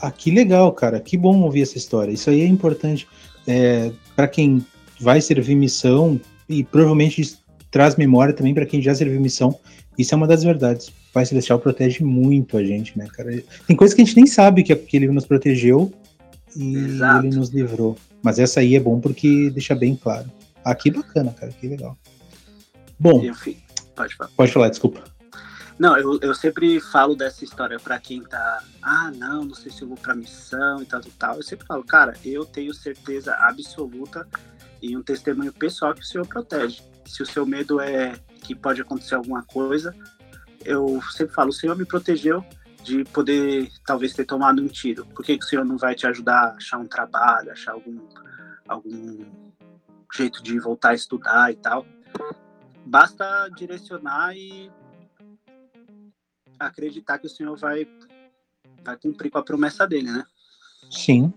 Ah, que legal, cara. Que bom ouvir essa história. Isso aí é importante. É, para quem vai servir missão, e provavelmente traz memória também para quem já serviu missão. Isso é uma das verdades. O Pai Celestial protege muito a gente, né, cara? Tem coisas que a gente nem sabe que, que ele nos protegeu, e Exato. ele nos livrou. Mas essa aí é bom porque deixa bem claro. Ah, que bacana, cara, que legal. Bom, Enfim, pode falar. Pode falar, desculpa. Não, eu, eu sempre falo dessa história para quem tá, ah, não, não sei se eu vou pra missão e tal e tal. Eu sempre falo, cara, eu tenho certeza absoluta e um testemunho pessoal que o Senhor protege. Se o seu medo é que pode acontecer alguma coisa, eu sempre falo, o Senhor me protegeu de poder talvez ter tomado um tiro? Por que, que o senhor não vai te ajudar a achar um trabalho, achar algum, algum jeito de voltar a estudar e tal? Basta direcionar e acreditar que o senhor vai, vai cumprir com a promessa dele, né? Sim.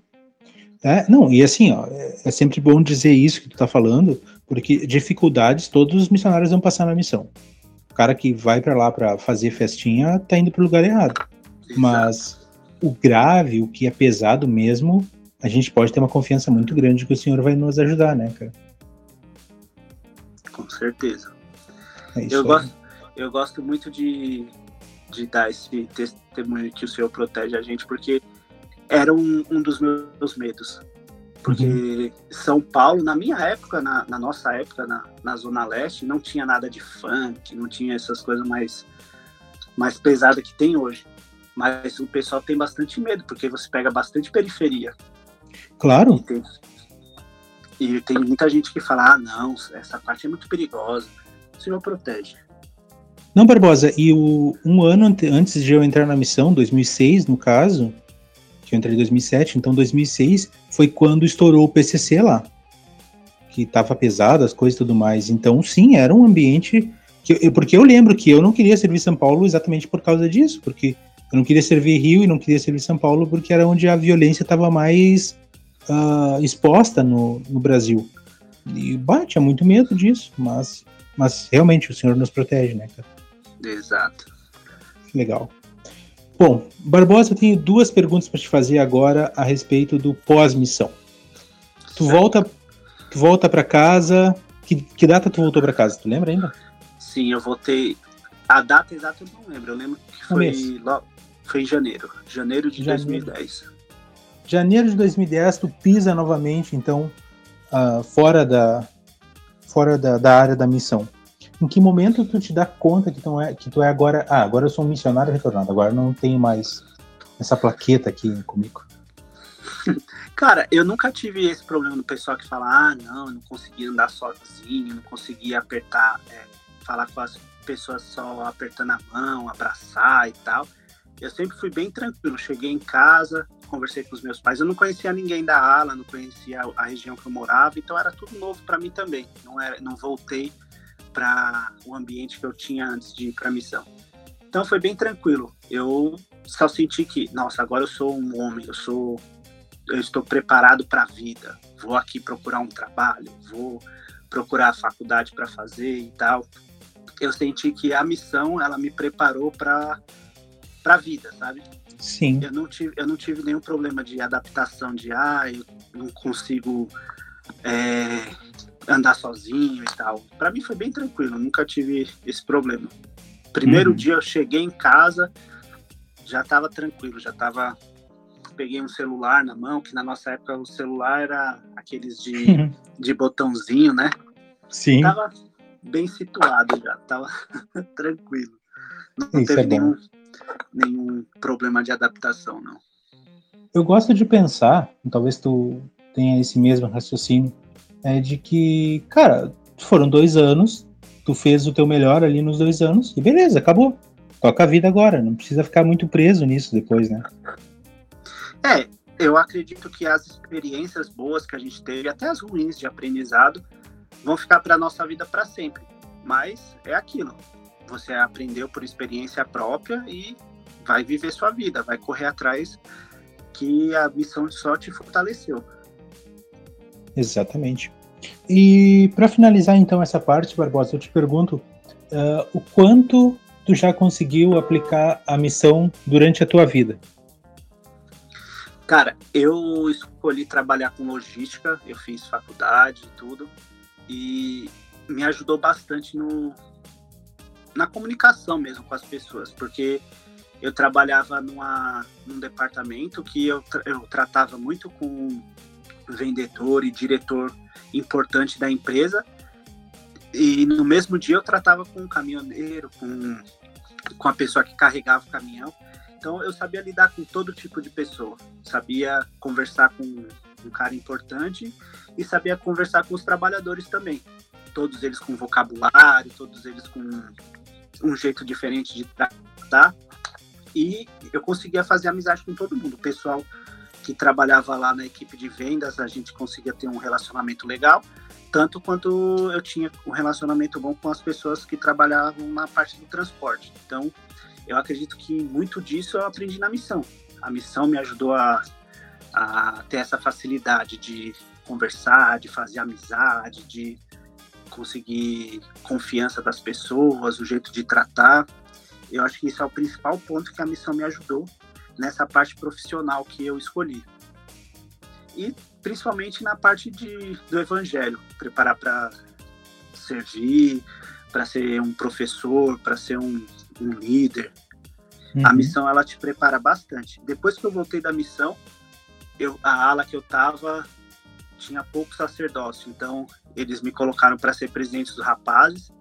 É, não, e assim, ó, é, é sempre bom dizer isso que tu tá falando, porque dificuldades todos os missionários vão passar na missão. O cara que vai para lá para fazer festinha tá indo pro lugar errado. Mas o grave, o que é pesado mesmo, a gente pode ter uma confiança muito grande que o Senhor vai nos ajudar, né, cara? Com certeza. É eu, gosto, eu gosto muito de, de dar esse testemunho que o Senhor protege a gente, porque era um, um dos meus medos. Porque uhum. São Paulo, na minha época, na, na nossa época, na, na, Zona Leste, não tinha nada de funk, não tinha essas coisas mais, mais pesadas que tem hoje. Mas o pessoal tem bastante medo, porque você pega bastante periferia. Claro. E tem, e tem muita gente que fala, ah, não, essa parte é muito perigosa. O Senhor protege. Não, Barbosa, e o, um ano antes de eu entrar na missão, 2006 no caso, eu entrei em 2007, então 2006 foi quando estourou o PCC lá, que tava pesado, as coisas e tudo mais. Então, sim, era um ambiente que porque eu lembro que eu não queria servir São Paulo exatamente por causa disso, porque eu não queria servir Rio e não queria servir São Paulo porque era onde a violência estava mais uh, exposta no, no Brasil. E bah, tinha muito medo disso, mas, mas realmente o Senhor nos protege, né, cara? Exato. Legal. Bom, Barbosa, eu tenho duas perguntas para te fazer agora a respeito do pós-missão. Tu volta, tu volta para casa. Que, que data tu voltou para casa? Tu lembra ainda? Sim, eu voltei. A data exata eu não lembro. Eu lembro que foi foi em janeiro. Janeiro de janeiro. 2010. Janeiro de 2010, tu pisa novamente, então, uh, fora, da, fora da, da, área da missão. Em que momento tu te dá conta que tu, é, que tu é agora. Ah, agora eu sou um missionário retornado, agora não tenho mais essa plaqueta aqui comigo. Cara, eu nunca tive esse problema do pessoal que fala, ah, não, eu não conseguia andar sozinho, não conseguia apertar, é, falar com as pessoas só apertando a mão, abraçar e tal. Eu sempre fui bem tranquilo. Cheguei em casa, conversei com os meus pais. Eu não conhecia ninguém da ala, não conhecia a região que eu morava, então era tudo novo para mim também. Não era, não voltei para o ambiente que eu tinha antes de ir para a missão. Então foi bem tranquilo. Eu só senti que, nossa, agora eu sou um homem, eu sou eu estou preparado para a vida. Vou aqui procurar um trabalho, vou procurar a faculdade para fazer e tal. Eu senti que a missão ela me preparou para para a vida, sabe? Sim. Eu não tive eu não tive nenhum problema de adaptação de ah, eu não consigo é, andar sozinho e tal. Para mim foi bem tranquilo, nunca tive esse problema. Primeiro uhum. dia eu cheguei em casa, já estava tranquilo, já estava peguei um celular na mão, que na nossa época o celular era aqueles de, de botãozinho, né? Sim. Tava bem situado já, tava tranquilo. Não Isso teve é nenhum, nenhum problema de adaptação, não. Eu gosto de pensar, talvez tu tenha esse mesmo raciocínio, é de que, cara, foram dois anos, tu fez o teu melhor ali nos dois anos e beleza, acabou. Toca a vida agora, não precisa ficar muito preso nisso depois, né? É, eu acredito que as experiências boas que a gente teve, até as ruins de aprendizado, vão ficar para nossa vida para sempre. Mas é aquilo. Você aprendeu por experiência própria e vai viver sua vida, vai correr atrás que a missão só te fortaleceu. Exatamente. E para finalizar então essa parte, Barbosa, eu te pergunto uh, o quanto tu já conseguiu aplicar a missão durante a tua vida? Cara, eu escolhi trabalhar com logística, eu fiz faculdade e tudo, e me ajudou bastante no, na comunicação mesmo com as pessoas, porque eu trabalhava numa, num departamento que eu, eu tratava muito com vendedor e diretor importante da empresa, e no mesmo dia eu tratava com um caminhoneiro, com, com a pessoa que carregava o caminhão, então eu sabia lidar com todo tipo de pessoa, sabia conversar com um cara importante e sabia conversar com os trabalhadores também. Todos eles com vocabulário, todos eles com um jeito diferente de tratar. E eu conseguia fazer amizade com todo mundo. O pessoal que trabalhava lá na equipe de vendas, a gente conseguia ter um relacionamento legal, tanto quanto eu tinha um relacionamento bom com as pessoas que trabalhavam na parte do transporte. Então, eu acredito que muito disso eu aprendi na missão. A missão me ajudou a, a ter essa facilidade de conversar, de fazer amizade, de conseguir confiança das pessoas, o jeito de tratar. Eu acho que isso é o principal ponto que a missão me ajudou nessa parte profissional que eu escolhi. E principalmente na parte de, do evangelho, preparar para servir, para ser um professor, para ser um, um líder. Uhum. A missão ela te prepara bastante. Depois que eu voltei da missão, eu, a ala que eu tava tinha pouco sacerdócio, então eles me colocaram para ser presidente dos rapazes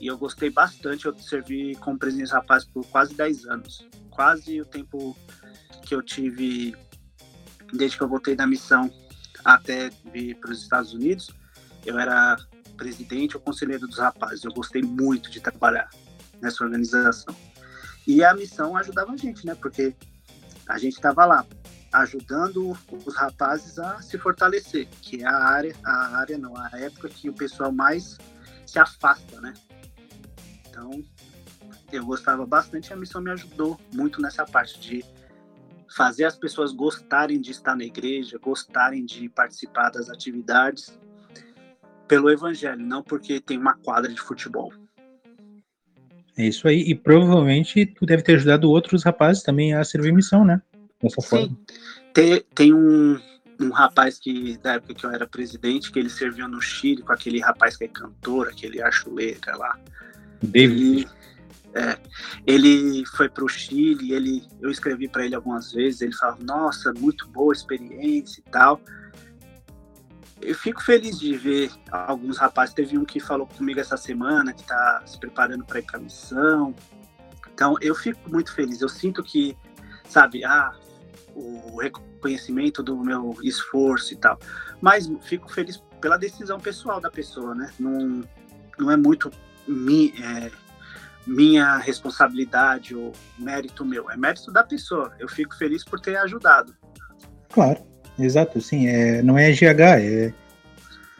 e eu gostei bastante. Eu servi como presidente dos rapazes por quase 10 anos, quase o tempo que eu tive desde que eu voltei da missão até vir para os Estados Unidos. Eu era presidente ou conselheiro dos rapazes. Eu gostei muito de trabalhar nessa organização. E a missão ajudava a gente, né? Porque a gente estava lá ajudando os rapazes a se fortalecer, que é a área, a área não, a época que o pessoal mais se afasta, né? Então, eu gostava bastante, a missão me ajudou muito nessa parte de fazer as pessoas gostarem de estar na igreja, gostarem de participar das atividades pelo evangelho, não porque tem uma quadra de futebol. É isso aí. E provavelmente tu deve ter ajudado outros rapazes também a servir missão, né? Dessa Sim. forma. Tem, tem um, um rapaz que, da época que eu era presidente, que ele serviu no Chile com aquele rapaz que é cantor, aquele archuleira lá. David. É, ele foi para o Chile, ele, eu escrevi para ele algumas vezes, ele falava, nossa, muito boa experiência e tal eu fico feliz de ver alguns rapazes. Teve um que falou comigo essa semana, que está se preparando para ir para a missão. Então, eu fico muito feliz. Eu sinto que, sabe, ah, o reconhecimento do meu esforço e tal. Mas fico feliz pela decisão pessoal da pessoa, né? Não, não é muito mi, é, minha responsabilidade ou mérito meu, é mérito da pessoa. Eu fico feliz por ter ajudado. Claro, exato, sim. É, não é GH, é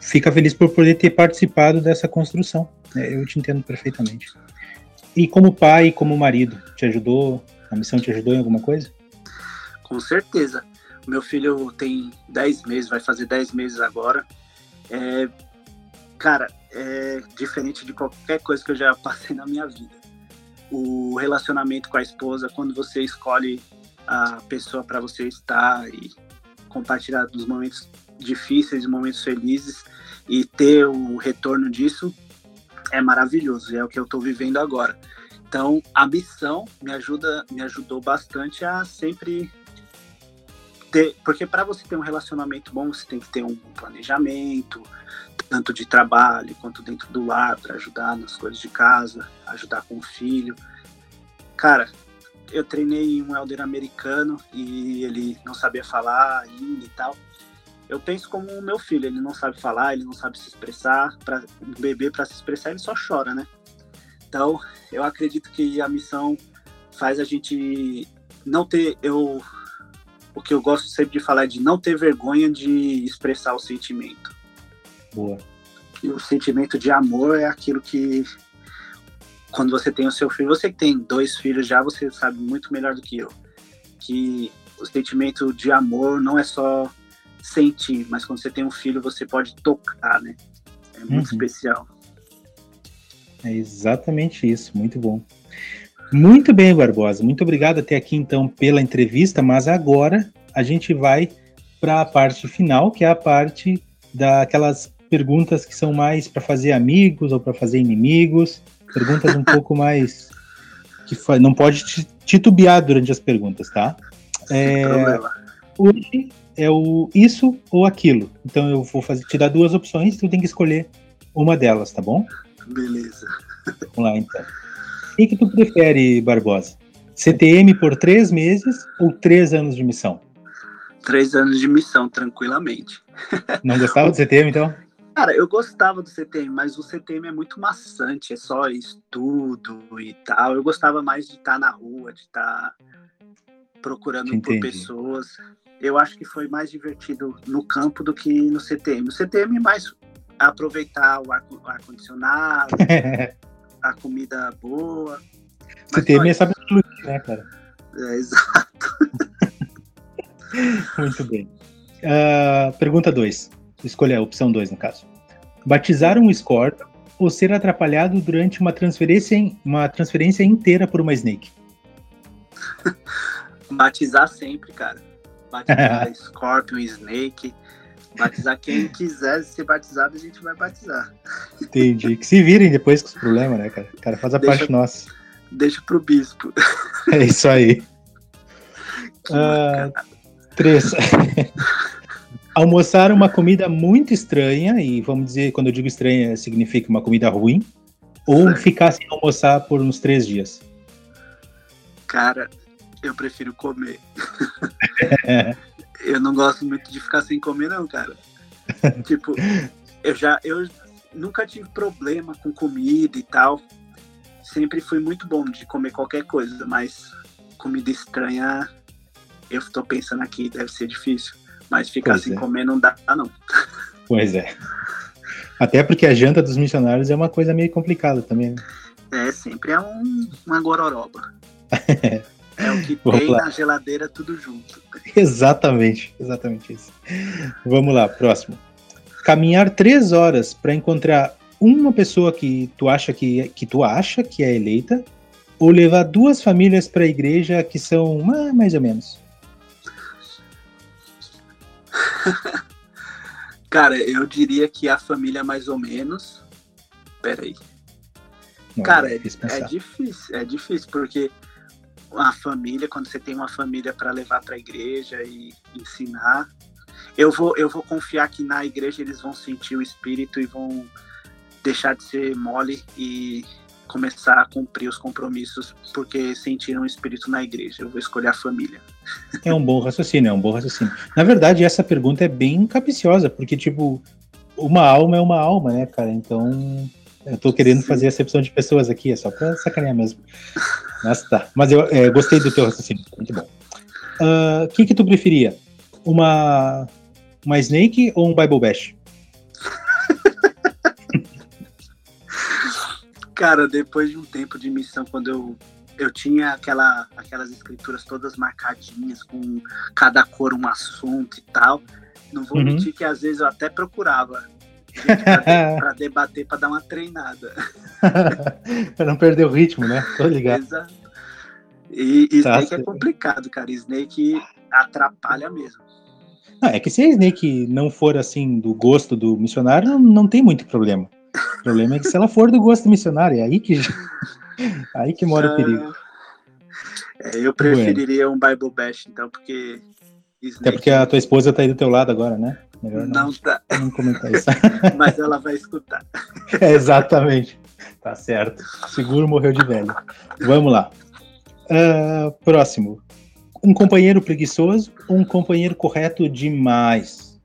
fica feliz por poder ter participado dessa construção. É, eu te entendo perfeitamente. E como pai, como marido, te ajudou? A missão te ajudou em alguma coisa? Com certeza. Meu filho tem 10 meses, vai fazer 10 meses agora. É, cara, é diferente de qualquer coisa que eu já passei na minha vida. O relacionamento com a esposa, quando você escolhe a pessoa para você estar e compartilhar dos momentos difíceis momentos felizes e ter o retorno disso é maravilhoso. É o que eu estou vivendo agora. Então, a missão me ajuda, me ajudou bastante a sempre ter, porque para você ter um relacionamento bom, você tem que ter um planejamento, tanto de trabalho quanto dentro do lar, para ajudar nas coisas de casa, ajudar com o filho. Cara, eu treinei um elder americano e ele não sabia falar ainda e tal. Eu penso como o meu filho, ele não sabe falar, ele não sabe se expressar. Para um bebê para se expressar ele só chora, né? Então, eu acredito que a missão faz a gente não ter eu o que eu gosto sempre de falar é de não ter vergonha de expressar o sentimento. Boa. E o sentimento de amor é aquilo que quando você tem o seu filho, você que tem dois filhos já, você sabe muito melhor do que eu, que o sentimento de amor não é só sentir, mas quando você tem um filho, você pode tocar, né? É muito uhum. especial. É exatamente isso, muito bom. Muito bem, Barbosa. Muito obrigado até aqui então pela entrevista, mas agora a gente vai para a parte final, que é a parte daquelas perguntas que são mais para fazer amigos ou para fazer inimigos, perguntas um pouco mais que não pode titubear durante as perguntas, tá? É, hoje é o isso ou aquilo. Então eu vou fazer, te dar duas opções, tu tem que escolher uma delas, tá bom? Beleza. Vamos lá então que, que tu prefere, Barbosa? CTM por três meses ou três anos de missão? Três anos de missão, tranquilamente. Não gostava do CTM, então? Cara, eu gostava do CTM, mas o CTM é muito maçante, é só estudo e tal. Eu gostava mais de estar na rua, de estar procurando Entendi. por pessoas. Eu acho que foi mais divertido no campo do que no CTM. No CTM é mais aproveitar o ar-condicionado, ar a comida boa. Você tem meio sabe né, cara? É, exato. Muito bem. Uh, pergunta 2. Escolha a opção 2, no caso. Batizar um Scorpion ou ser atrapalhado durante uma transferência, uma transferência inteira por uma Snake? Batizar sempre, cara. Batizar Scorpion, Snake. Batizar quem quiser ser batizado, a gente vai batizar. Entendi. Que se virem depois com os problemas, né, cara? O cara faz a deixa, parte nossa. Deixa pro bispo. É isso aí. Uh, três. Almoçar uma comida muito estranha, e vamos dizer, quando eu digo estranha, significa uma comida ruim, ou certo. ficar sem almoçar por uns três dias? Cara, eu prefiro comer. eu não gosto muito de ficar sem comer, não, cara. tipo, eu já. Eu nunca tive problema com comida e tal. Sempre fui muito bom de comer qualquer coisa, mas comida estranha, eu tô pensando aqui, deve ser difícil. Mas ficar pois sem é. comer não dá, não. Pois é. Até porque a janta dos missionários é uma coisa meio complicada também, né? É, sempre é um, uma gororoba. É o que tem na geladeira tudo junto. Exatamente, exatamente isso. Vamos lá, próximo. Caminhar três horas para encontrar uma pessoa que tu acha que, que tu acha que é eleita, ou levar duas famílias para a igreja que são mais ou menos. Cara, eu diria que a família mais ou menos. Peraí. Não, Cara, é, é, difícil, é difícil, porque a família, quando você tem uma família para levar para a igreja e ensinar, eu vou, eu vou confiar que na igreja eles vão sentir o espírito e vão deixar de ser mole e começar a cumprir os compromissos porque sentiram o espírito na igreja. Eu vou escolher a família. É um bom raciocínio, é um bom raciocínio. Na verdade, essa pergunta é bem capiciosa, porque, tipo, uma alma é uma alma, né, cara? Então, eu tô querendo fazer acepção de pessoas aqui, é só pra sacanear mesmo. Mas tá. Mas eu é, gostei do teu raciocínio, muito bom. O uh, ah, que que tu preferia? Uma, uma Snake ou um Bible Bash? Cara, depois de um tempo de missão, quando eu, eu tinha aquela, aquelas escrituras todas marcadinhas, com cada cor um assunto e tal, não vou uhum. mentir que às vezes eu até procurava para debater, para dar uma treinada. para não perder o ritmo, né? Tô ligado. Exato. E, e tá Snake é complicado, cara. Snake atrapalha mesmo. Não, é que se a Snake não for assim do gosto do missionário, não, não tem muito problema. O problema é que se ela for do gosto missionário, é aí que, aí que mora o perigo. É, eu preferiria um Bible Bash, então, porque. Snake... Até porque a tua esposa tá aí do teu lado agora, né? Melhor não, não tá. Não comentar isso. Mas ela vai escutar. É, exatamente. Tá certo. Seguro morreu de velho. Vamos lá. Uh, próximo. Um companheiro preguiçoso ou um companheiro correto demais?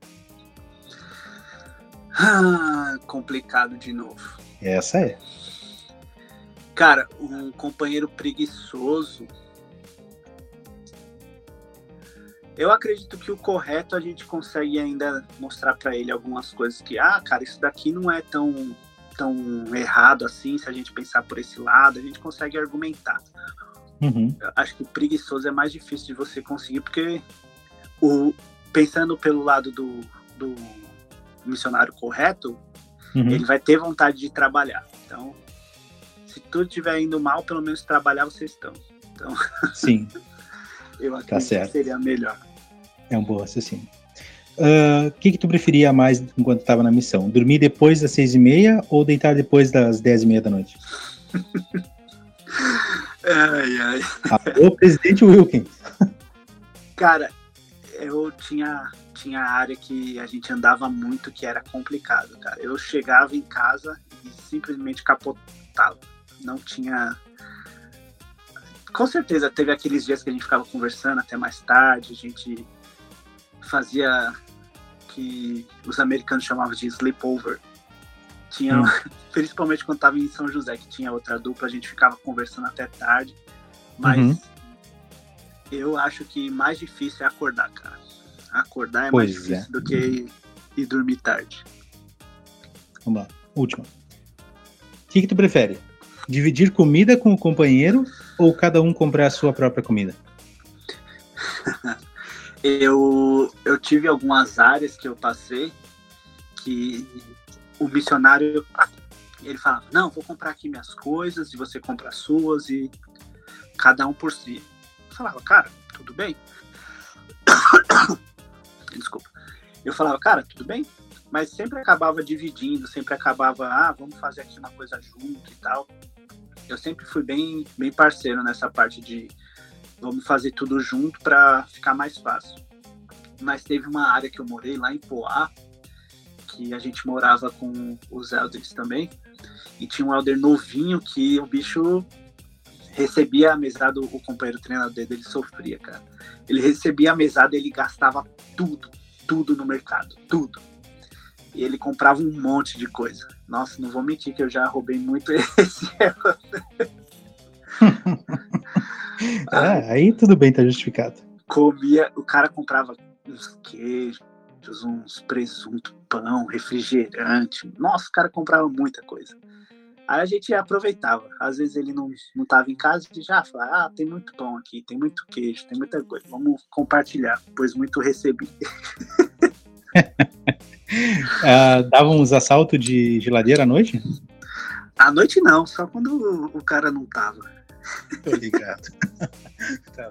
Ah, complicado de novo. Essa é. Cara, um companheiro preguiçoso. Eu acredito que o correto a gente consegue ainda mostrar para ele algumas coisas que, ah, cara, isso daqui não é tão, tão errado assim, se a gente pensar por esse lado, a gente consegue argumentar. Uhum. Acho que preguiçoso é mais difícil de você conseguir, porque o, pensando pelo lado do, do missionário correto, uhum. ele vai ter vontade de trabalhar. Então, se tudo estiver indo mal, pelo menos trabalhar vocês estão. Então, Sim. eu acredito tá que seria melhor. É um bom raciocínio. Ah, o uh, que, que tu preferia mais enquanto estava na missão? Dormir depois das seis e meia ou deitar depois das dez e meia da noite? ai, ai. Alô, presidente Wilkins. Cara, eu tinha tinha área que a gente andava muito que era complicado, cara. Eu chegava em casa e simplesmente capotava. Não tinha. Com certeza teve aqueles dias que a gente ficava conversando até mais tarde, a gente fazia que os americanos chamavam de sleepover. Tinha, hum. principalmente quando estava em São José, que tinha outra dupla, a gente ficava conversando até tarde. Mas uhum. eu acho que mais difícil é acordar, cara. Acordar é pois mais difícil é. do que ir dormir tarde. Vamos lá, última. O que, que tu prefere? Dividir comida com o companheiro ou cada um comprar a sua própria comida? eu, eu tive algumas áreas que eu passei que o missionário ele falava, não, vou comprar aqui minhas coisas e você compra as suas e cada um por si. Eu falava, cara, tudo bem. desculpa. Eu falava, cara, tudo bem? Mas sempre acabava dividindo, sempre acabava, ah, vamos fazer aqui uma coisa junto e tal. Eu sempre fui bem, bem parceiro nessa parte de vamos fazer tudo junto para ficar mais fácil. Mas teve uma área que eu morei lá em Poá, que a gente morava com os elders também, e tinha um elder novinho que o bicho recebia a mesada, o companheiro treinador dele sofria, cara. Ele recebia a mesada, ele gastava tudo, tudo no mercado, tudo. E ele comprava um monte de coisa. Nossa, não vou mentir que eu já roubei muito esse. é, aí tudo bem, tá justificado. Comia, o cara comprava uns queijos, uns presunto, pão, refrigerante. Nossa, o cara comprava muita coisa. Aí a gente aproveitava. Às vezes ele não, não tava em casa e já falava, ah, tem muito pão aqui, tem muito queijo, tem muita coisa, vamos compartilhar, pois muito recebi. uh, dava uns assaltos de geladeira à noite? À noite não, só quando o, cara não tava. Tô ligado. tá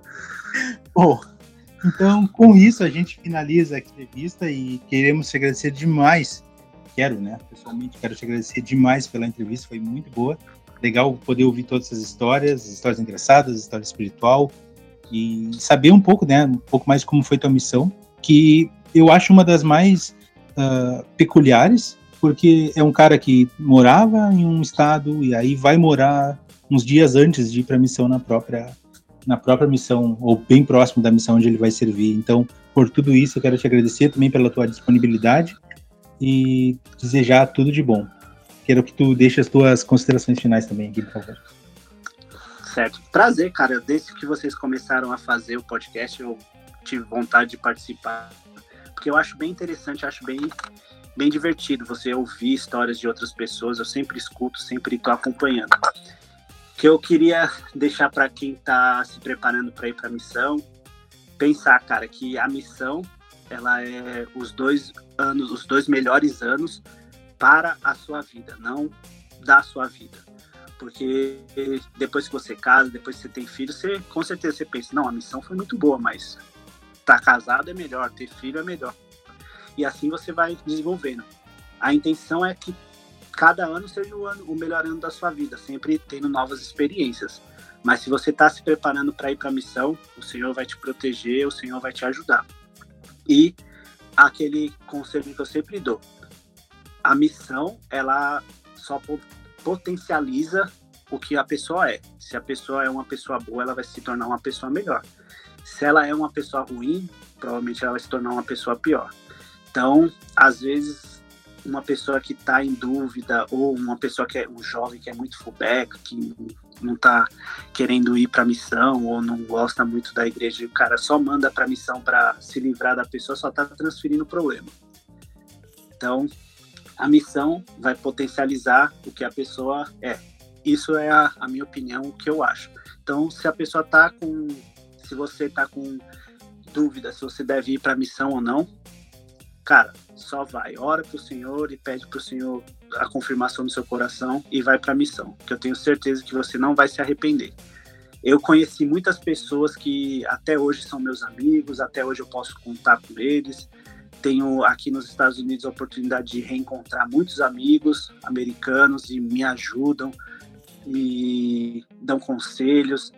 bom. então com isso a gente finaliza a entrevista e queremos te agradecer demais quero, né? Pessoalmente, quero te agradecer demais pela entrevista, foi muito boa. Legal poder ouvir todas essas histórias, histórias engraçadas, história espiritual e saber um pouco, né? Um pouco mais como foi tua missão, que eu acho uma das mais uh, peculiares porque é um cara que morava em um estado e aí vai morar uns dias antes de ir para a missão na própria na própria missão ou bem próximo da missão onde ele vai servir. Então, por tudo isso, eu quero te agradecer também pela tua disponibilidade e desejar tudo de bom. Quero que tu deixe as tuas considerações finais também aqui, por favor. Certo. Prazer, cara. Desde que vocês começaram a fazer o podcast, eu tive vontade de participar. Porque eu acho bem interessante, acho bem, bem divertido você ouvir histórias de outras pessoas. Eu sempre escuto, sempre estou acompanhando. Que eu queria deixar para quem está se preparando para ir para a missão, pensar, cara, que a missão ela é os dois anos, os dois melhores anos para a sua vida, não da sua vida. Porque depois que você casa, depois que você tem filho, você com certeza você pensa, não, a missão foi muito boa, mas estar tá casado é melhor, ter filho é melhor. E assim você vai desenvolvendo. A intenção é que cada ano seja o, ano, o melhor ano da sua vida, sempre tendo novas experiências. Mas se você está se preparando para ir para a missão, o Senhor vai te proteger, o Senhor vai te ajudar. E aquele conselho que eu sempre dou: a missão, ela só potencializa o que a pessoa é. Se a pessoa é uma pessoa boa, ela vai se tornar uma pessoa melhor. Se ela é uma pessoa ruim, provavelmente ela vai se tornar uma pessoa pior. Então, às vezes, uma pessoa que está em dúvida ou uma pessoa que é um jovem que é muito fullback, que não está querendo ir para missão ou não gosta muito da igreja, e o cara só manda para missão para se livrar da pessoa, só está transferindo o problema. Então, a missão vai potencializar o que a pessoa é. Isso é a, a minha opinião, o que eu acho. Então, se a pessoa está com, se você está com dúvida se você deve ir para missão ou não, cara, só vai, ora para o Senhor e pede para o Senhor a confirmação do seu coração e vai para missão, que eu tenho certeza que você não vai se arrepender. Eu conheci muitas pessoas que até hoje são meus amigos, até hoje eu posso contar com eles, tenho aqui nos Estados Unidos a oportunidade de reencontrar muitos amigos americanos e me ajudam, me dão conselhos.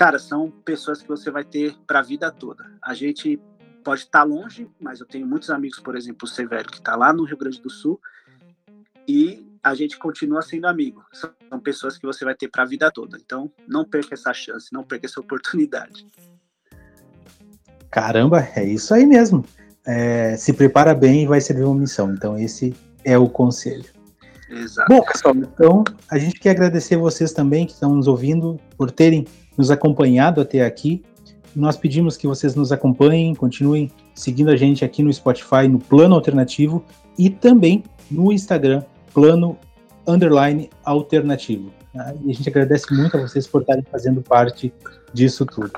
Cara, são pessoas que você vai ter para a vida toda. A gente pode estar tá longe, mas eu tenho muitos amigos, por exemplo, o Severo, que está lá no Rio Grande do Sul, e a gente continua sendo amigo. São pessoas que você vai ter para a vida toda. Então, não perca essa chance, não perca essa oportunidade. Caramba, é isso aí mesmo é, se prepara bem e vai servir uma missão. Então, esse é o conselho. Exato. Bom, pessoal, então a gente quer agradecer vocês também que estão nos ouvindo por terem nos acompanhado até aqui. Nós pedimos que vocês nos acompanhem, continuem seguindo a gente aqui no Spotify, no Plano Alternativo e também no Instagram, Plano Underline Alternativo. Tá? E a gente agradece muito a vocês por estarem fazendo parte disso tudo.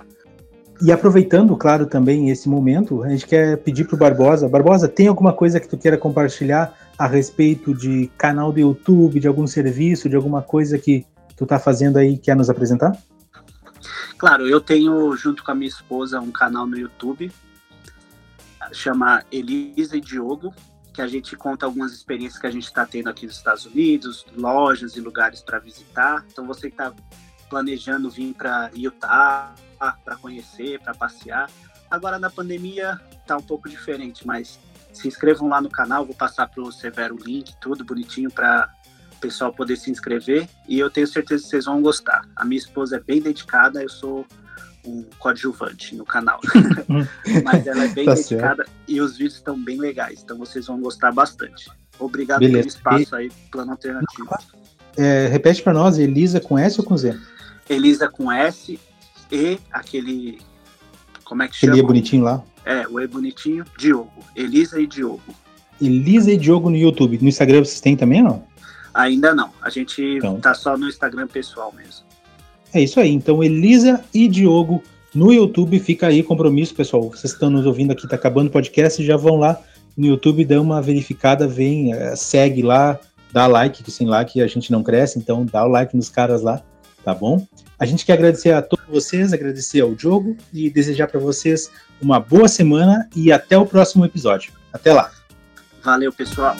E aproveitando, claro, também esse momento, a gente quer pedir para o Barbosa. Barbosa, tem alguma coisa que tu queira compartilhar a respeito de canal do YouTube, de algum serviço, de alguma coisa que tu está fazendo aí quer nos apresentar? Claro, eu tenho, junto com a minha esposa, um canal no YouTube, chama Elisa e Diogo, que a gente conta algumas experiências que a gente está tendo aqui nos Estados Unidos, lojas e lugares para visitar. Então, você que está planejando vir para Utah, para conhecer, para passear. Agora na pandemia tá um pouco diferente, mas se inscrevam lá no canal, vou passar para o Severo o link, tudo bonitinho para pessoal poder se inscrever e eu tenho certeza que vocês vão gostar. A minha esposa é bem dedicada, eu sou um coadjuvante no canal, mas ela é bem tá dedicada certo. e os vídeos estão bem legais, então vocês vão gostar bastante. Obrigado Beleza. pelo espaço aí, plano alternativo. É, repete para nós, Elisa com S ou com Z? Elisa com S e aquele. Como é que chama? Ele é bonitinho lá? É, o E bonitinho, Diogo. Elisa e Diogo. Elisa e Diogo no YouTube. No Instagram vocês têm também não? Ainda não. A gente então. tá só no Instagram pessoal mesmo. É isso aí. Então, Elisa e Diogo no YouTube. Fica aí compromisso, pessoal. Vocês estão nos ouvindo aqui, tá acabando o podcast, já vão lá no YouTube, dá uma verificada, vem, é, segue lá, dá like, que sem like a gente não cresce, então dá o like nos caras lá, tá bom? A gente quer agradecer a todos vocês, agradecer ao Diogo e desejar para vocês uma boa semana e até o próximo episódio. Até lá. Valeu, pessoal.